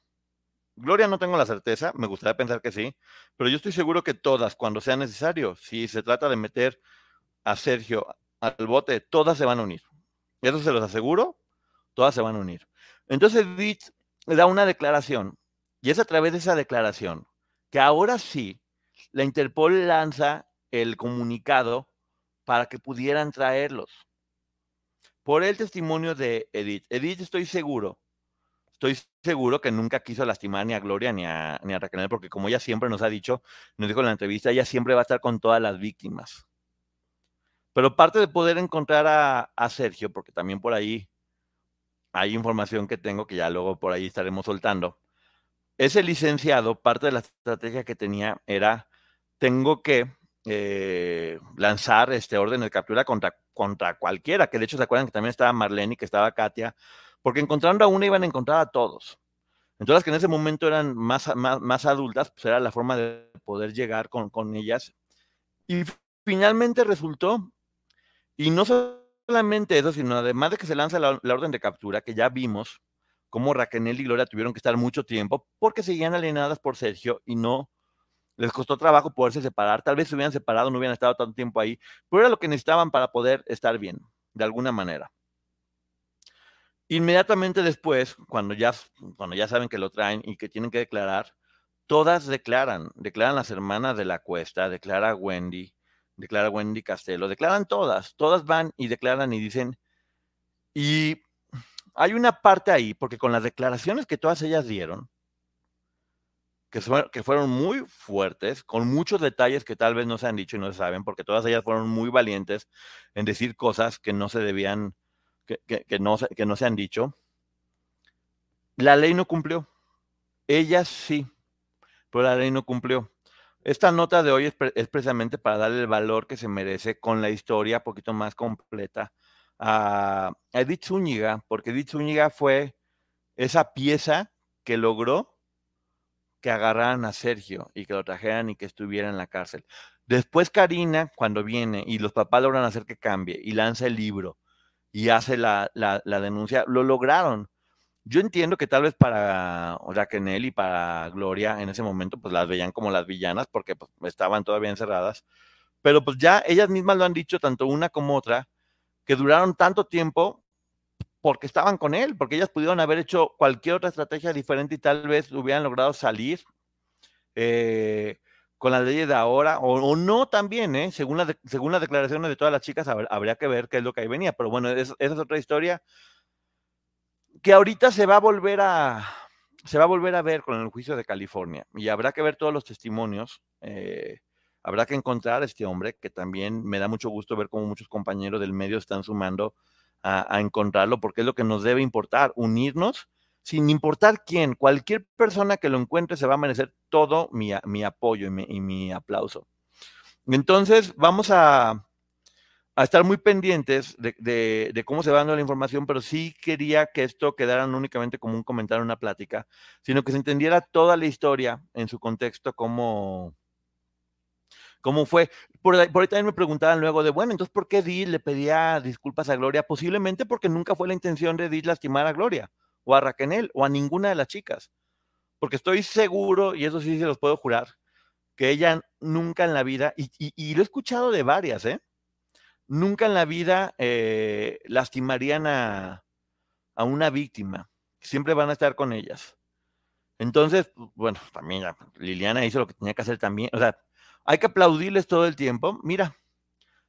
Gloria no tengo la certeza, me gustaría pensar que sí, pero yo estoy seguro que todas, cuando sea necesario, si se trata de meter a Sergio al bote, todas se van a unir. Eso se los aseguro, todas se van a unir. Entonces Edith da una declaración, y es a través de esa declaración que ahora sí la Interpol lanza el comunicado para que pudieran traerlos. Por el testimonio de Edith. Edith, estoy seguro, estoy seguro que nunca quiso lastimar ni a Gloria ni a, ni a Raquel, porque como ella siempre nos ha dicho, nos dijo en la entrevista, ella siempre va a estar con todas las víctimas. Pero parte de poder encontrar a, a Sergio, porque también por ahí hay información que tengo que ya luego por ahí estaremos soltando. Ese licenciado, parte de la estrategia que tenía era, tengo que eh, lanzar este orden de captura contra, contra cualquiera, que de hecho se acuerdan que también estaba Marlene y que estaba Katia, porque encontrando a una iban a encontrar a todos. Entonces, que en ese momento eran más, más, más adultas, pues era la forma de poder llegar con, con ellas. Y finalmente resultó, y no solamente eso, sino además de que se lanza la, orden de captura, que ya vimos cómo Raquel y Gloria tuvieron que estar mucho tiempo porque seguían alienadas por Sergio y no les costó trabajo poderse separar. Tal vez se hubieran separado, no hubieran estado tanto tiempo ahí, pero era lo que necesitaban para poder estar bien, de alguna manera. Inmediatamente después, cuando ya, cuando ya saben que lo traen y que tienen que declarar, todas declaran, declaran las hermanas de la cuesta, declara Wendy, declara Wendy Castelo, declaran todas, todas van y declaran y dicen, y hay una parte ahí, porque con las declaraciones que todas ellas dieron, que, que fueron muy fuertes, con muchos detalles que tal vez no se han dicho y no se saben, porque todas ellas fueron muy valientes en decir cosas que no se debían, que, que, no, que no se han dicho. La ley no cumplió. Ellas sí, pero la ley no cumplió. Esta nota de hoy es, es, precisamente para darle el valor que se merece con la historia un poquito más completa a, Edith Zúñiga, porque Edith Zúñiga fue esa pieza que logró que agarraran a Sergio y que lo trajeran y que estuviera en la cárcel. Después Karina, cuando viene y los papás logran hacer que cambie y lanza el libro y hace la, la, la denuncia, lo lograron. Yo entiendo que tal vez para Raquel y para Gloria en ese momento, pues las veían como las villanas porque pues, estaban todavía encerradas, pero pues ya ellas mismas lo han dicho, tanto una como otra, que duraron tanto tiempo porque estaban con él, porque ellas pudieron haber hecho cualquier otra estrategia diferente y tal vez hubieran logrado salir eh, con la ley de ahora, o, no también, ¿eh? según, la de, según las declaraciones de todas las chicas, habría que ver qué es lo que ahí venía, pero bueno, es, esa es otra historia que ahorita se va a volver a se va a volver a ver con el juicio de California y habrá que ver todos los testimonios. Eh, habrá que encontrar a este hombre, que también me da mucho gusto ver cómo muchos compañeros del medio están sumando a, encontrarlo, porque es lo que nos debe importar, unirnos, sin importar quién, cualquier persona que lo encuentre se va a merecer todo mi, apoyo y mi, aplauso. Entonces, vamos a, a estar muy pendientes de, cómo se va dando la información, pero sí quería que esto quedara no únicamente como un comentario, una plática, sino que se entendiera toda la historia en su contexto, como cómo fue. Por, ahí también me preguntaban luego de, bueno, entonces, ¿por qué Edith le pedía disculpas a Gloria? Posiblemente porque nunca fue la intención de Edith lastimar a Gloria, o a Raquel, o a ninguna de las chicas. Porque estoy seguro, y eso sí se los puedo jurar, que ella nunca en la vida, y, y lo he escuchado de varias, ¿eh? Nunca en la vida eh, lastimarían a, a una víctima. Siempre van a estar con ellas. Entonces, bueno, también Liliana hizo lo que tenía que hacer también. O sea, hay que aplaudirles todo el tiempo. Mira,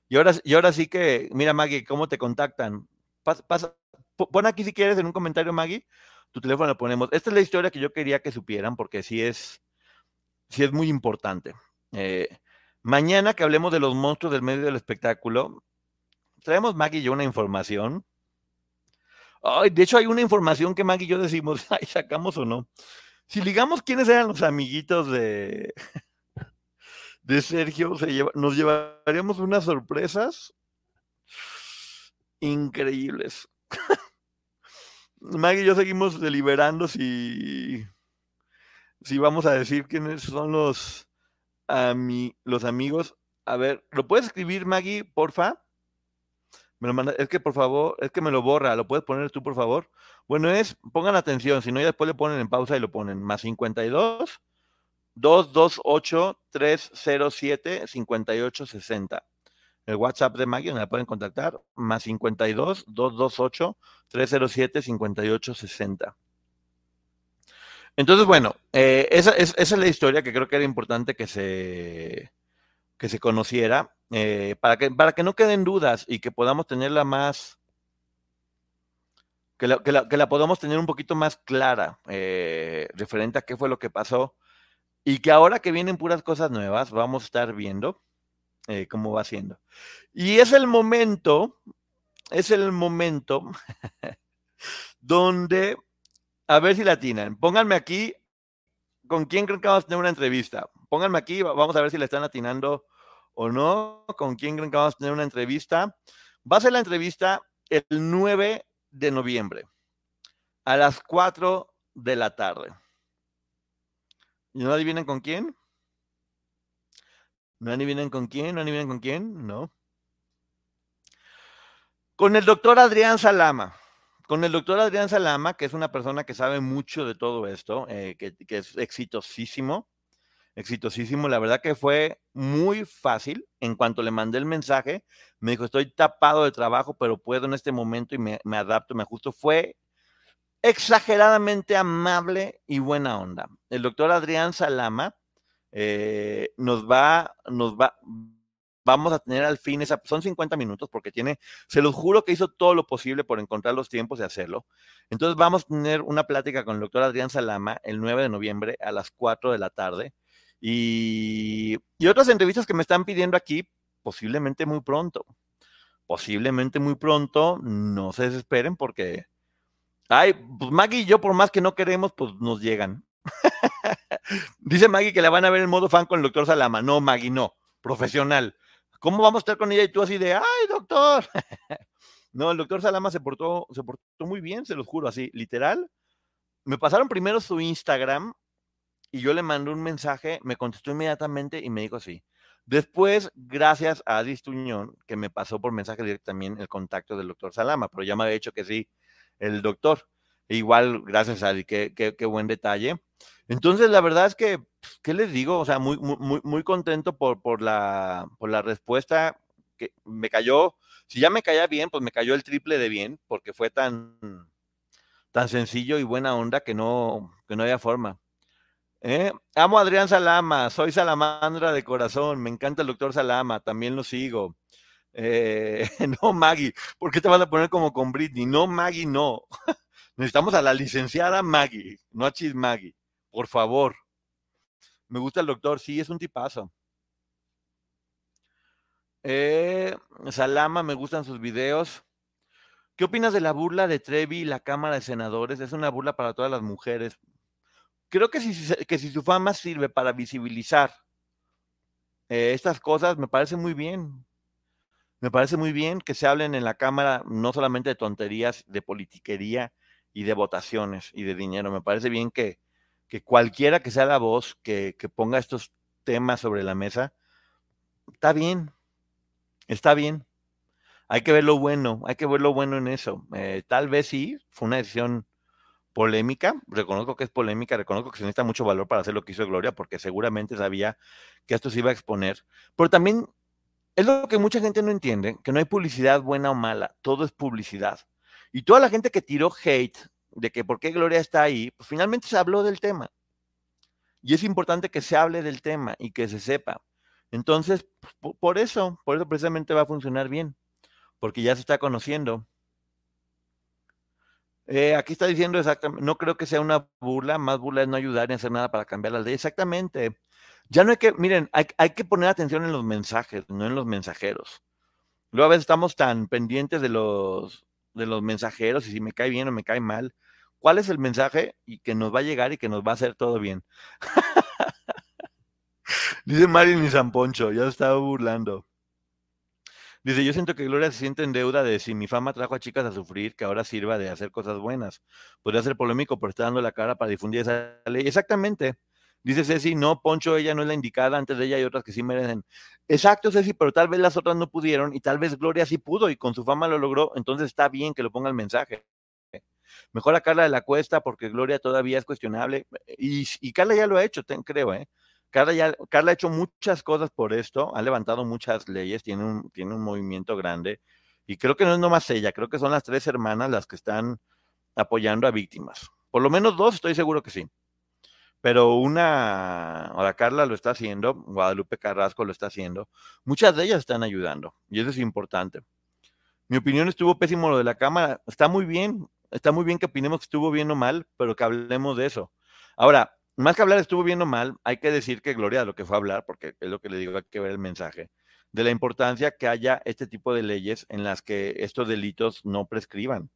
y ahora, y ahora sí que, mira Maggie, ¿cómo te contactan? Pasa, pasa, pon aquí si quieres en un comentario, Maggie, tu teléfono lo ponemos. Esta es la historia que yo quería que supieran porque sí es, sí es muy importante. Eh, mañana que hablemos de los monstruos del medio del espectáculo, traemos Maggie y yo una información. De hecho, hay una información que Maggie y yo decimos, ay, sacamos o no. Si ligamos quiénes eran los amiguitos de, de Sergio, nos llevaríamos unas sorpresas increíbles. Maggie y yo seguimos deliberando si, si vamos a decir quiénes son los, ami, los amigos. A ver, ¿lo puedes escribir, Maggie, porfa? Me lo manda, es que por favor, es que me lo borra, ¿lo puedes poner tú, por favor? Bueno, es, pongan atención, si no, ya después le ponen en pausa y lo ponen, más 52 228-307-5860. El WhatsApp de Maggie, me la pueden contactar, más 52 228 307 5860. Entonces, bueno, eh, esa, es, esa, es, la historia que creo que era importante que se, que se conociera, eh, para, que, para que no queden dudas y que podamos tenerla más, que la, que la, que la podamos tener un poquito más clara eh, referente a qué fue lo que pasó y que ahora que vienen puras cosas nuevas, vamos a estar viendo cómo va siendo. Y es el momento, es el momento donde, a ver si la atinan. Pónganme aquí, ¿con quién creen que vamos a tener una entrevista? Pónganme aquí, vamos a ver si la están atinando o no. ¿Con quién creen que vamos a tener una entrevista? Va a ser la entrevista el 9 de noviembre a las 4 de la tarde. ¿Y no adivinen con quién? ¿No adivinen con quién? ¿No adivinen con quién? No. Con el doctor Adrián Salama. Con el doctor Adrián Salama, que es una persona que sabe mucho de todo esto, eh, que, es exitosísimo, exitosísimo. La verdad que fue muy fácil. En cuanto le mandé el mensaje, me dijo, estoy tapado de trabajo, pero puedo en este momento y me, me adapto, me ajusto. Fue exageradamente amable y buena onda. El doctor Adrián Salama eh, nos va, nos va, vamos a tener al fin esa, son 50 minutos porque tiene, se los juro que hizo todo lo posible por encontrar los tiempos de hacerlo. Entonces vamos a tener una plática con el doctor Adrián Salama el 9 de noviembre a las 4 de la tarde y, y otras entrevistas que me están pidiendo aquí posiblemente muy pronto. Posiblemente muy pronto, no se desesperen porque, ay, pues Maggie y yo por más que no queremos, pues nos llegan. Dice Maggie que la van a ver en modo fan con el doctor Salama. No, Maggie, no. Profesional. ¿Cómo vamos a estar con ella y tú así de, ay, doctor? no, el doctor Salama se portó, se portó muy bien, se los juro, así, literal. Me pasaron primero su Instagram y yo le mandé un mensaje, me contestó inmediatamente y me dijo así. Después, gracias a Adis Tuñón, que me pasó por mensaje directo también el contacto del doctor Salama, pero ya me había dicho que sí, el doctor. Igual, gracias a Adi, qué, qué, qué buen detalle. Entonces, la verdad es que, pues, ¿qué les digo? O sea, muy, muy, muy contento por, por, la, por la respuesta que me cayó. Si ya me caía bien, pues me cayó el triple de bien, porque fue tan, tan sencillo y buena onda que no, que no había forma. ¿Eh? Amo a Adrián Salama, soy salamandra de corazón, me encanta el doctor Salama, también lo sigo. Eh, no, Maggie, ¿por qué te vas a poner como con Britney? No, Maggie, no. Necesitamos a la licenciada Maggie, no a Chis Maggie por favor. Me gusta el doctor, sí, es un tipazo. Eh, Salama, me gustan sus videos. ¿Qué opinas de la burla de Trevi y la Cámara de Senadores? Es una burla para todas las mujeres. Creo que si, que si su fama sirve para visibilizar eh, estas cosas, me parece muy bien. Me parece muy bien que se hablen en la Cámara no solamente de tonterías, de politiquería y de votaciones y de dinero. Me parece bien que, que cualquiera que sea la voz que, que ponga estos temas sobre la mesa, está bien, está bien. Hay que ver lo bueno, hay que ver lo bueno en eso. Eh, tal vez sí, fue una decisión polémica, reconozco que es polémica, reconozco que se necesita mucho valor para hacer lo que hizo Gloria, porque seguramente sabía que esto se iba a exponer, pero también es lo que mucha gente no entiende, que no hay publicidad buena o mala, todo es publicidad. Y toda la gente que tiró hate de que por qué Gloria está ahí, pues finalmente se habló del tema. Y es importante que se hable del tema y que se sepa. Entonces, pues, por eso, por eso precisamente va a funcionar bien, porque ya se está conociendo. Eh, aquí está diciendo exactamente, no creo que sea una burla, más burla es no ayudar ni hacer nada para cambiar la ley. Exactamente. Ya no hay que, miren, hay, hay que poner atención en los mensajes, no en los mensajeros. Luego a veces estamos tan pendientes de los, de los mensajeros y si me cae bien o me cae mal, cuál es el mensaje y que nos va a llegar y que nos va a hacer todo bien. Dice Marilyn y San Poncho, ya estaba burlando. Dice, yo siento que Gloria se siente en deuda de si mi fama trajo a chicas a sufrir, que ahora sirva de hacer cosas buenas. Podría ser polémico, pero está dando la cara para difundir esa ley. Exactamente. Dice Ceci, no, Poncho, ella no es la indicada, antes de ella hay otras que sí merecen. Exacto, Ceci, pero tal vez las otras no pudieron y tal vez Gloria sí pudo y con su fama lo logró, entonces está bien que lo ponga el mensaje. Mejor a Carla de la Cuesta porque Gloria todavía es cuestionable. Y, Carla ya lo ha hecho, creo, ¿eh? Carla, ya, Carla ha hecho muchas cosas por esto, ha levantado muchas leyes, tiene un, tiene un movimiento grande. Y creo que no es nomás ella, creo que son las tres hermanas las que están apoyando a víctimas. Por lo menos dos, estoy seguro que sí. Pero una, ahora Carla lo está haciendo, Guadalupe Carrasco lo está haciendo. Muchas de ellas están ayudando y eso es importante. Mi opinión estuvo pésimo lo de la Cámara. Está muy bien, está muy bien que opinemos que estuvo bien o mal, pero que hablemos de eso. Ahora, más que hablar estuvo bien o mal, hay que decir que Gloria lo que fue a hablar, porque es lo que le digo, hay que ver el mensaje, de la importancia que haya este tipo de leyes en las que estos delitos no prescriban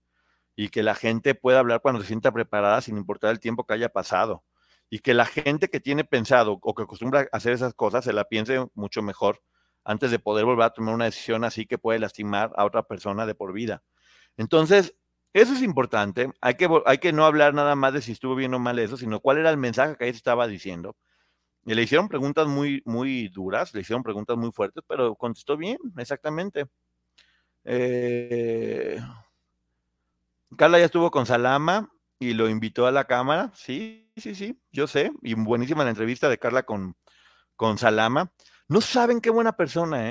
y que la gente pueda hablar cuando se sienta preparada sin importar el tiempo que haya pasado y que la gente que tiene pensado o que acostumbra a hacer esas cosas se la piense mucho mejor antes de poder volver a tomar una decisión así que puede lastimar a otra persona de por vida. Entonces, Eso es importante. Hay que, hay que no hablar nada más de si estuvo bien o mal eso, sino cuál era el mensaje que se estaba diciendo. Y le hicieron preguntas muy, muy duras, le hicieron preguntas muy fuertes, pero contestó bien, exactamente. Eh, Carla ya estuvo con Salama y lo invitó a la cámara. Sí, sí, sí, yo sé. Y buenísima la entrevista de Carla con, con Salama. No saben qué buena persona, ¿eh?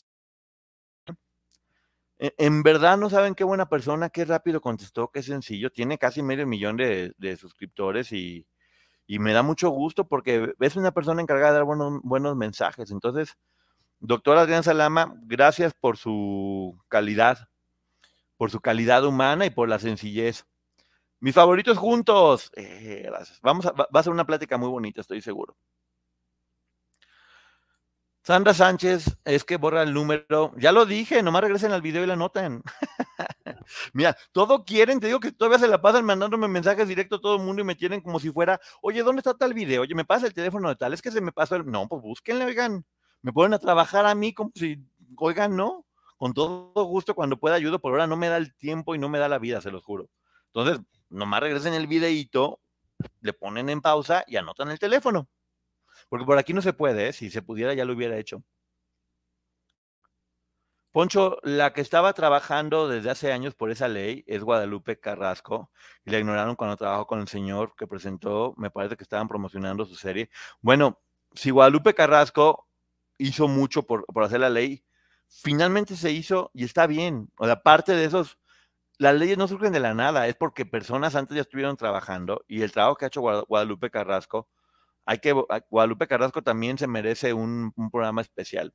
E, en verdad no saben qué buena persona, qué rápido contestó, qué sencillo. Tiene casi medio millón de, suscriptores y, me da mucho gusto porque es una persona encargada de dar buenos, buenos mensajes. Entonces, doctor Adrián Salama, gracias por su calidad, por su calidad humana y por la sencillez. Mis favoritos juntos. Eh, gracias. Vamos a, va a ser una plática muy bonita, estoy seguro. Sandra Sánchez, es que borra el número. Ya lo dije, nomás regresen al video y la noten. Mira, todo quieren, te digo que todavía se la pasan mandándome mensajes directos a todo el mundo y me tienen como si fuera, oye, ¿dónde está tal video? Oye, me pasa el teléfono de tal, es que se me pasó el. No, pues búsquenle, oigan. Me ponen a trabajar a mí como si, oigan, no. Con todo gusto, cuando pueda ayudo, por ahora no me da el tiempo y no me da la vida, se los juro. Entonces, nomás regresen el videíto, le ponen en pausa y anotan el teléfono. Porque por aquí no se puede, ¿eh? si se pudiera ya lo hubiera hecho. Poncho, la que estaba trabajando desde hace años por esa ley es Guadalupe Carrasco y la ignoraron cuando trabajó con el señor que presentó, me parece que estaban promocionando su serie. Bueno, si Guadalupe Carrasco hizo mucho por, por hacer la ley, finalmente se hizo y está bien. O sea, parte de esos, las leyes no surgen de la nada, es porque personas antes ya estuvieron trabajando y el trabajo que ha hecho Guadalupe Carrasco hay que, Guadalupe Carrasco también se merece un, programa especial.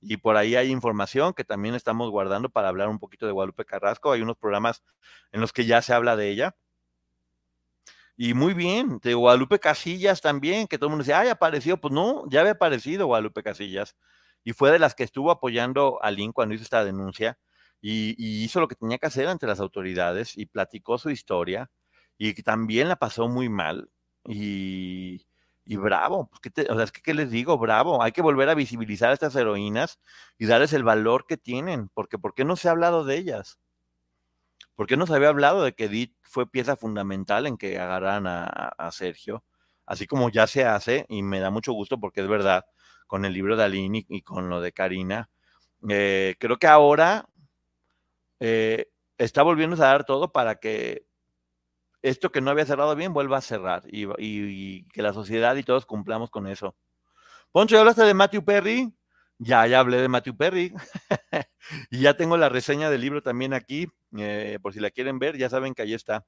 Y por ahí hay información que también estamos guardando para hablar un poquito de Guadalupe Carrasco. Hay unos programas en los que ya se habla de ella. Y muy bien, de Guadalupe Casillas también, que todo el mundo decía, ay, apareció. Pues no, ya había aparecido Guadalupe Casillas. Y fue de las que estuvo apoyando a Lynn cuando hizo esta denuncia. Y, hizo lo que tenía que hacer ante las autoridades y platicó su historia. Y también la pasó muy mal. Y, y bravo, pues, ¿qué o sea, es que, ¿qué les digo? Bravo, hay que volver a visibilizar a estas heroínas y darles el valor que tienen, porque ¿por qué no se ha hablado de ellas? ¿Por qué no se había hablado de que Edith fue pieza fundamental en que agarraran a, Sergio? Así como ya se hace, y me da mucho gusto porque es verdad, con el libro de Aline y, con lo de Karina, eh, creo que ahora eh, está volviendo a dar todo para que esto que no había cerrado bien vuelva a cerrar y, que la sociedad y todos cumplamos con eso. Poncho, ¿ya hablaste de Matthew Perry? Ya, ya hablé de Matthew Perry. y ya tengo la reseña del libro también aquí, eh, por si la quieren ver, ya saben que ahí está.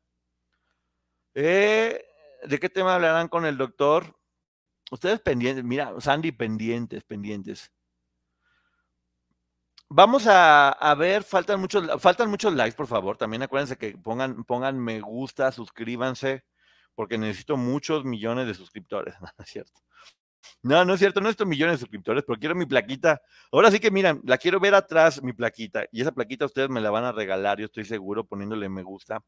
Eh, ¿De qué tema hablarán con el doctor? Ustedes pendientes, mira, Sandy, pendientes, pendientes. Vamos a, ver, faltan muchos, faltan muchos likes, por favor. También acuérdense que pongan, pongan me gusta, suscríbanse, porque necesito muchos millones de suscriptores. No, es cierto. No, no es cierto, no necesito millones de suscriptores, pero quiero mi plaquita. Ahora sí que miren, la quiero ver atrás, mi plaquita. Y esa plaquita ustedes me la van a regalar, yo estoy seguro, poniéndole me gusta.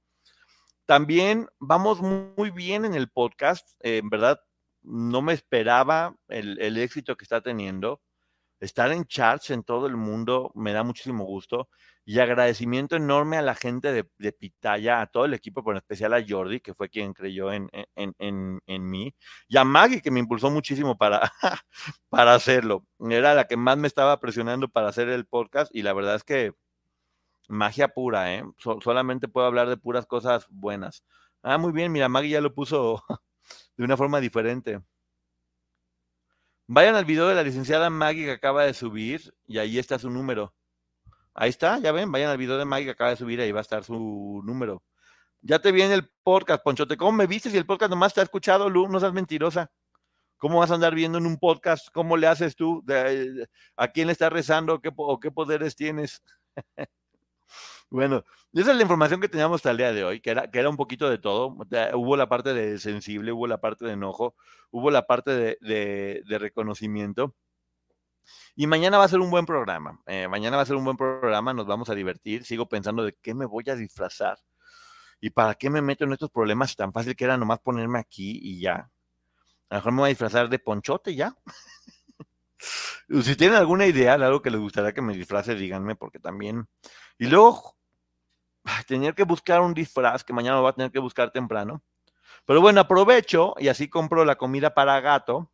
También vamos muy bien en el podcast. En verdad, no me esperaba el éxito que está teniendo estar en charts en todo el mundo me da muchísimo gusto y agradecimiento enorme a la gente de, Pitaya, a todo el equipo, pero en especial a Jordi, que fue quien creyó en, en, mí, y a Maggie, que me impulsó muchísimo para, para hacerlo. Era la que más me estaba presionando para hacer el podcast y la verdad es que magia pura, ¿eh? solamente puedo hablar de puras cosas buenas. Ah, muy bien, mira, Maggie ya lo puso de una forma diferente. Vayan al video de la licenciada Maggie que acaba de subir y ahí está su número. Ahí está, ya ven, vayan al video de Maggie que acaba de subir, ahí va a estar su número. Ya te viene el podcast, Ponchote. ¿Cómo me viste si el podcast nomás te ha escuchado, Lu? No seas mentirosa. ¿Cómo vas a andar viendo en un podcast? ¿Cómo le haces tú? ¿A quién le estás rezando? ¿Qué, ¿O qué poderes tienes? Bueno, esa es la información que teníamos hasta el día de hoy, que era, que era un poquito de todo. Hubo la parte de sensible, hubo la parte de enojo, hubo la parte de, reconocimiento. Y mañana va a ser un buen programa. Eh, mañana va a ser un buen programa, nos vamos a divertir. Sigo pensando de qué me voy a disfrazar y para qué me meto en estos problemas tan fácil que era nomás ponerme aquí y ya. A lo mejor me voy a disfrazar de ponchote ya. si tienen alguna idea de algo que les gustaría que me disfrace, díganme, porque también. Y luego tener que buscar un disfraz que mañana lo va a tener que buscar temprano. Pero bueno, aprovecho y así compro la comida para gato,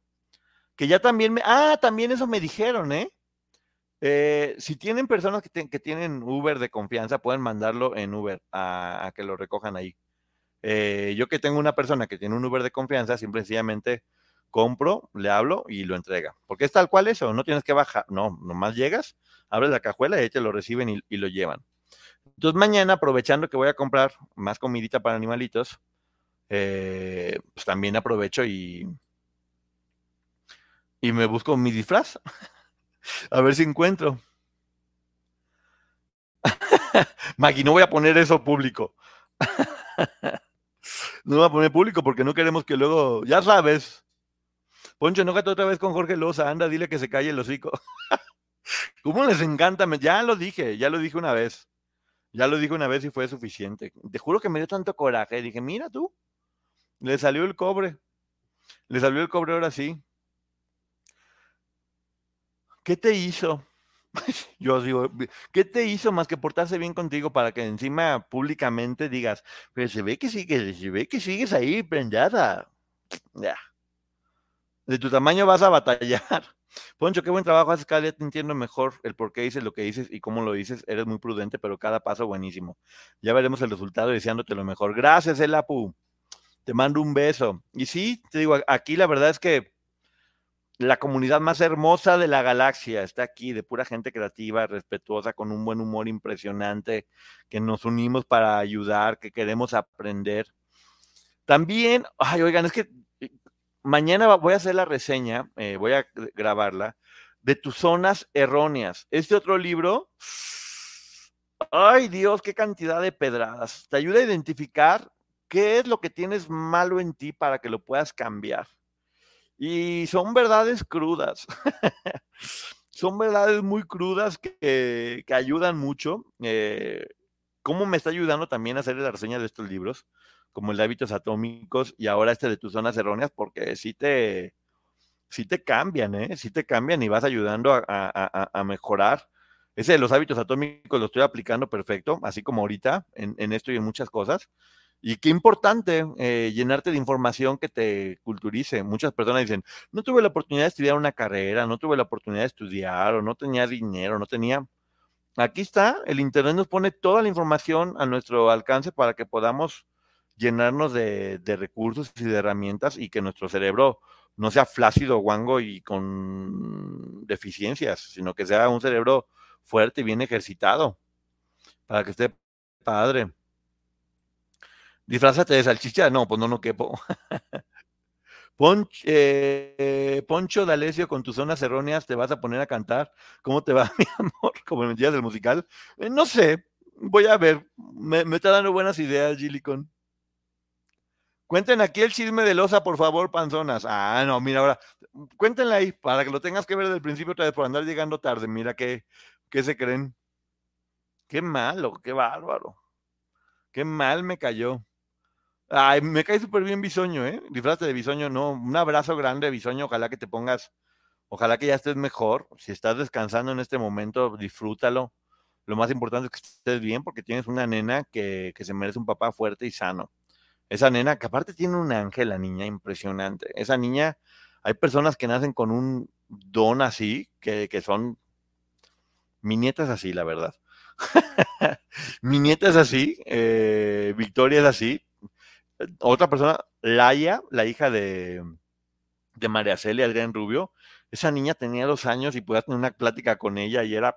que ya también me... Ah, también eso me dijeron, ¿eh? eh si tienen personas que, que, tienen Uber de confianza, pueden mandarlo en Uber a, que lo recojan ahí. Eh, yo que tengo una persona que tiene un Uber de confianza, simplemente compro, le hablo y lo entrega. Porque es tal cual eso, no tienes que bajar, no, nomás llegas, abres la cajuela y ahí te lo reciben y lo llevan. Entonces mañana, aprovechando que voy a comprar más comidita para animalitos, eh, pues también aprovecho y, y me busco mi disfraz. a ver si encuentro. Maggie, no voy a poner eso público. no voy a poner público porque no queremos que luego, ya sabes. Poncho, no otra vez con Jorge Loza, anda, dile que se calle el hocico. ¿Cómo les encanta? Ya lo dije, ya lo dije una vez. Ya lo dije una vez y fue suficiente. Te juro que me dio tanto coraje. Dije, mira tú, le salió el cobre. Le salió el cobre ahora sí. ¿Qué te hizo? Yo digo, ¿qué te hizo más que portarse bien contigo para que encima públicamente digas, pero se ve que sigues, se ve que sigues ahí prendada? Ya. De tu tamaño vas a batallar. Poncho, qué buen trabajo haces, cada día te entiendo mejor el por qué dices lo que dices y cómo lo dices. Eres muy prudente, pero cada paso buenísimo. Ya veremos el resultado deseándote lo mejor. Gracias, Elapu. Te mando un beso. Y sí, te digo, aquí la verdad es que la comunidad más hermosa de la galaxia está aquí, de pura gente creativa, respetuosa, con un buen humor impresionante, que nos unimos para ayudar, que queremos aprender. También, ay, oigan, es que mañana voy a hacer la reseña, eh, voy a grabarla, de tus zonas erróneas. Este otro libro, ay Dios, qué cantidad de pedradas. Te ayuda a identificar qué es lo que tienes malo en ti para que lo puedas cambiar. Y son verdades crudas. son verdades muy crudas que, ayudan mucho. Eh, ¿Cómo me está ayudando también a hacer la reseña de estos libros? Como el de hábitos atómicos y ahora este de tus zonas erróneas, porque sí te, sí te cambian, ¿eh? Sí te cambian y vas ayudando a, mejorar. Ese de los hábitos atómicos lo estoy aplicando perfecto, así como ahorita, en, esto y en muchas cosas. Y qué importante eh, llenarte de información que te culturice. Muchas personas dicen, no tuve la oportunidad de estudiar una carrera, no tuve la oportunidad de estudiar, o no tenía dinero, no tenía... Aquí está, el Internet nos pone toda la información a nuestro alcance para que podamos llenarnos de, recursos y de herramientas y que nuestro cerebro no sea flácido, guango y con deficiencias, sino que sea un cerebro fuerte y bien ejercitado para que esté padre. Disfrázate de salchicha, no, pues no, no quepo. Poncho, eh, Poncho D'Alessio, con tus zonas erróneas te vas a poner a cantar. ¿Cómo te va, mi amor? Como me del musical. Eh, no sé, voy a ver. Me, me, está dando buenas ideas, Gilicon. Cuenten aquí el chisme de Loza, por favor, panzonas. Ah, no, mira, ahora, cuéntenla ahí, para que lo tengas que ver desde el principio otra vez por andar llegando tarde. Mira qué, qué se creen. Qué malo, qué bárbaro. Qué mal me cayó. Ay, me cae súper bien Bisoño, ¿eh? Disfrazate de Bisoño, no. Un abrazo grande, Bisoño. Ojalá que te pongas, ojalá que ya estés mejor. Si estás descansando en este momento, disfrútalo. Lo más importante es que estés bien porque tienes una nena que, que se merece un papá fuerte y sano. Esa nena, que aparte tiene un ángel, la niña, impresionante. Esa niña, hay personas que nacen con un don así, que, son, mi nieta es así, la verdad. mi nieta es así, eh, Victoria es así. Otra persona, Laia, la hija de, de María Celia Adrián Rubio, esa niña tenía dos años y podía tener una plática con ella y era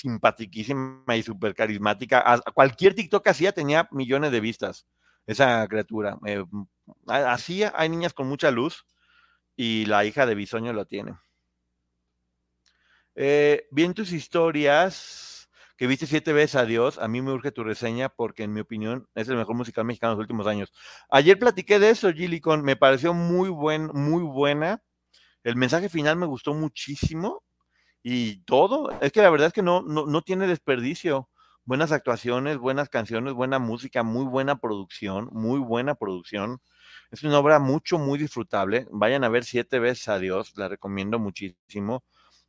simpatiquísima y súper carismática. A, cualquier TikTok que hacía tenía millones de vistas, esa criatura. Eh, así hay niñas con mucha luz y la hija de Bisoño lo tiene. Eh, bien tus historias, que viste siete veces a Dios, a mí me urge tu reseña porque en mi opinión es el mejor musical mexicano de los últimos años. Ayer platiqué de eso, Gillicon, me pareció muy buen, muy buena. El mensaje final me gustó muchísimo y todo. Es que la verdad es que no, no, tiene desperdicio. Buenas actuaciones, buenas canciones, buena música, muy buena producción, muy buena producción. Es una obra mucho, muy disfrutable. Vayan a ver siete veces a Dios, la recomiendo muchísimo.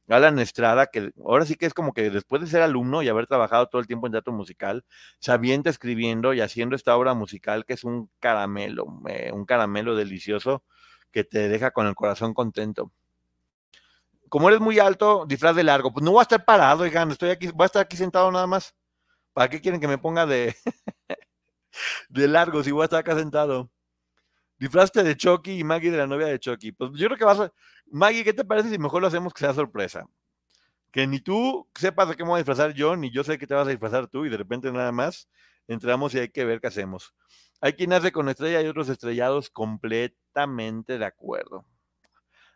Alan Estrada, que ahora sí que es como que después de ser alumno y haber trabajado todo el tiempo en teatro musical, se avienta escribiendo y haciendo esta obra musical que es un caramelo, eh, un caramelo delicioso que te deja con el corazón contento como eres muy alto, disfraz de largo. Pues no voy a estar parado, oigan, estoy aquí, voy a estar aquí sentado nada más. ¿Para qué quieren que me ponga de, de largo si voy a estar acá sentado? Disfraste de Chucky y Maggie de la novia de Chucky. Pues yo creo que vas a... Maggie, ¿qué te parece si mejor lo hacemos que sea sorpresa? Que ni tú sepas de qué me voy a disfrazar yo, ni yo sé qué te vas a disfrazar tú, y de repente nada más entramos y hay que ver qué hacemos. Hay quien hace con estrella y otros estrellados completamente de acuerdo.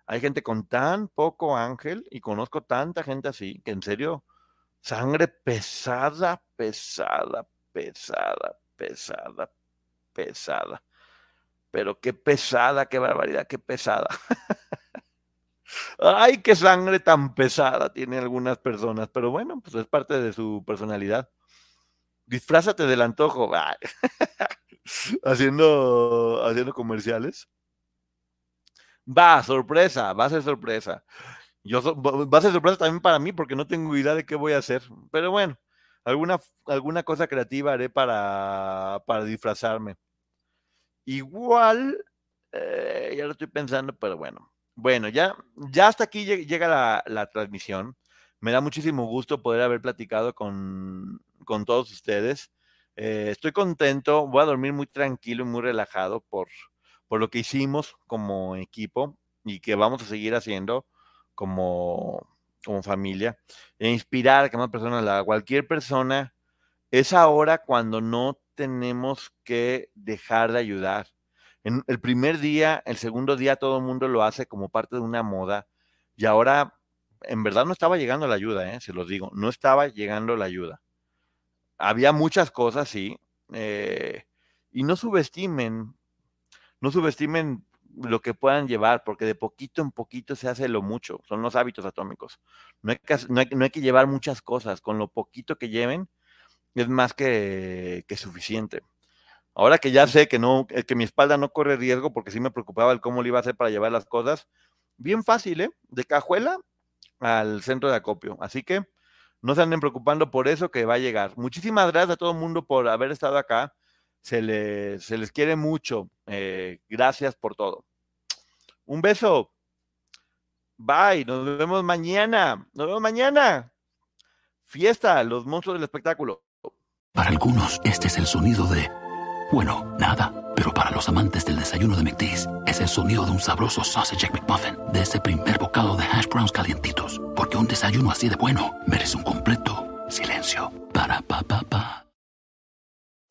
Hay gente con tan poco ángel y conozco tanta gente así que en serio, sangre pesada, pesada, pesada, pesada, pesada. Pero qué pesada, qué barbaridad, qué pesada. Ay, qué sangre tan pesada tiene algunas personas, pero bueno, pues es parte de su personalidad. Disfrázate del antojo, haciendo, haciendo comerciales. Va, sorpresa, va a ser sorpresa. Yo va a ser sorpresa también para mí porque no tengo idea de qué voy a hacer. Pero bueno, alguna, alguna cosa creativa haré para, para disfrazarme. Igual, eh, ya lo estoy pensando, pero bueno. Bueno, ya, ya hasta aquí llega la, transmisión. Me da muchísimo gusto poder haber platicado con, con todos ustedes. Eh, estoy contento, voy a dormir muy tranquilo y muy relajado por, por lo que hicimos como equipo y que vamos a seguir haciendo como, familia, e inspirar a que más personas cualquier persona, es ahora cuando no tenemos que dejar de ayudar. En el primer día, el segundo día, todo el mundo lo hace como parte de una moda y ahora en verdad no estaba llegando la ayuda, ¿eh? se los digo, no estaba llegando la ayuda. Había muchas cosas, sí, eh, y no subestimen no subestimen lo que puedan llevar, porque de poquito en poquito se hace lo mucho, son los hábitos atómicos. No hay que, llevar muchas cosas, con lo poquito que lleven es más que, suficiente. Ahora que ya sé que no, eh, que mi espalda no corre riesgo, porque sí me preocupaba el cómo le iba a hacer para llevar las cosas, bien fácil, ¿eh? De cajuela al centro de acopio. Así que no se anden preocupando por eso que va a llegar. Muchísimas gracias a todo el mundo por haber estado acá se les, se les quiere mucho. Eh, gracias por todo. Un beso. Bye. Nos vemos mañana. Nos vemos mañana. Fiesta, los monstruos del espectáculo. Para algunos, este es el sonido de. Bueno, nada. Pero para los amantes del desayuno de McDee's, es el sonido de un sabroso sausage McMuffin, de ese primer bocado de hash browns calientitos. Porque un desayuno así de bueno merece un completo silencio. Para pa pa pa.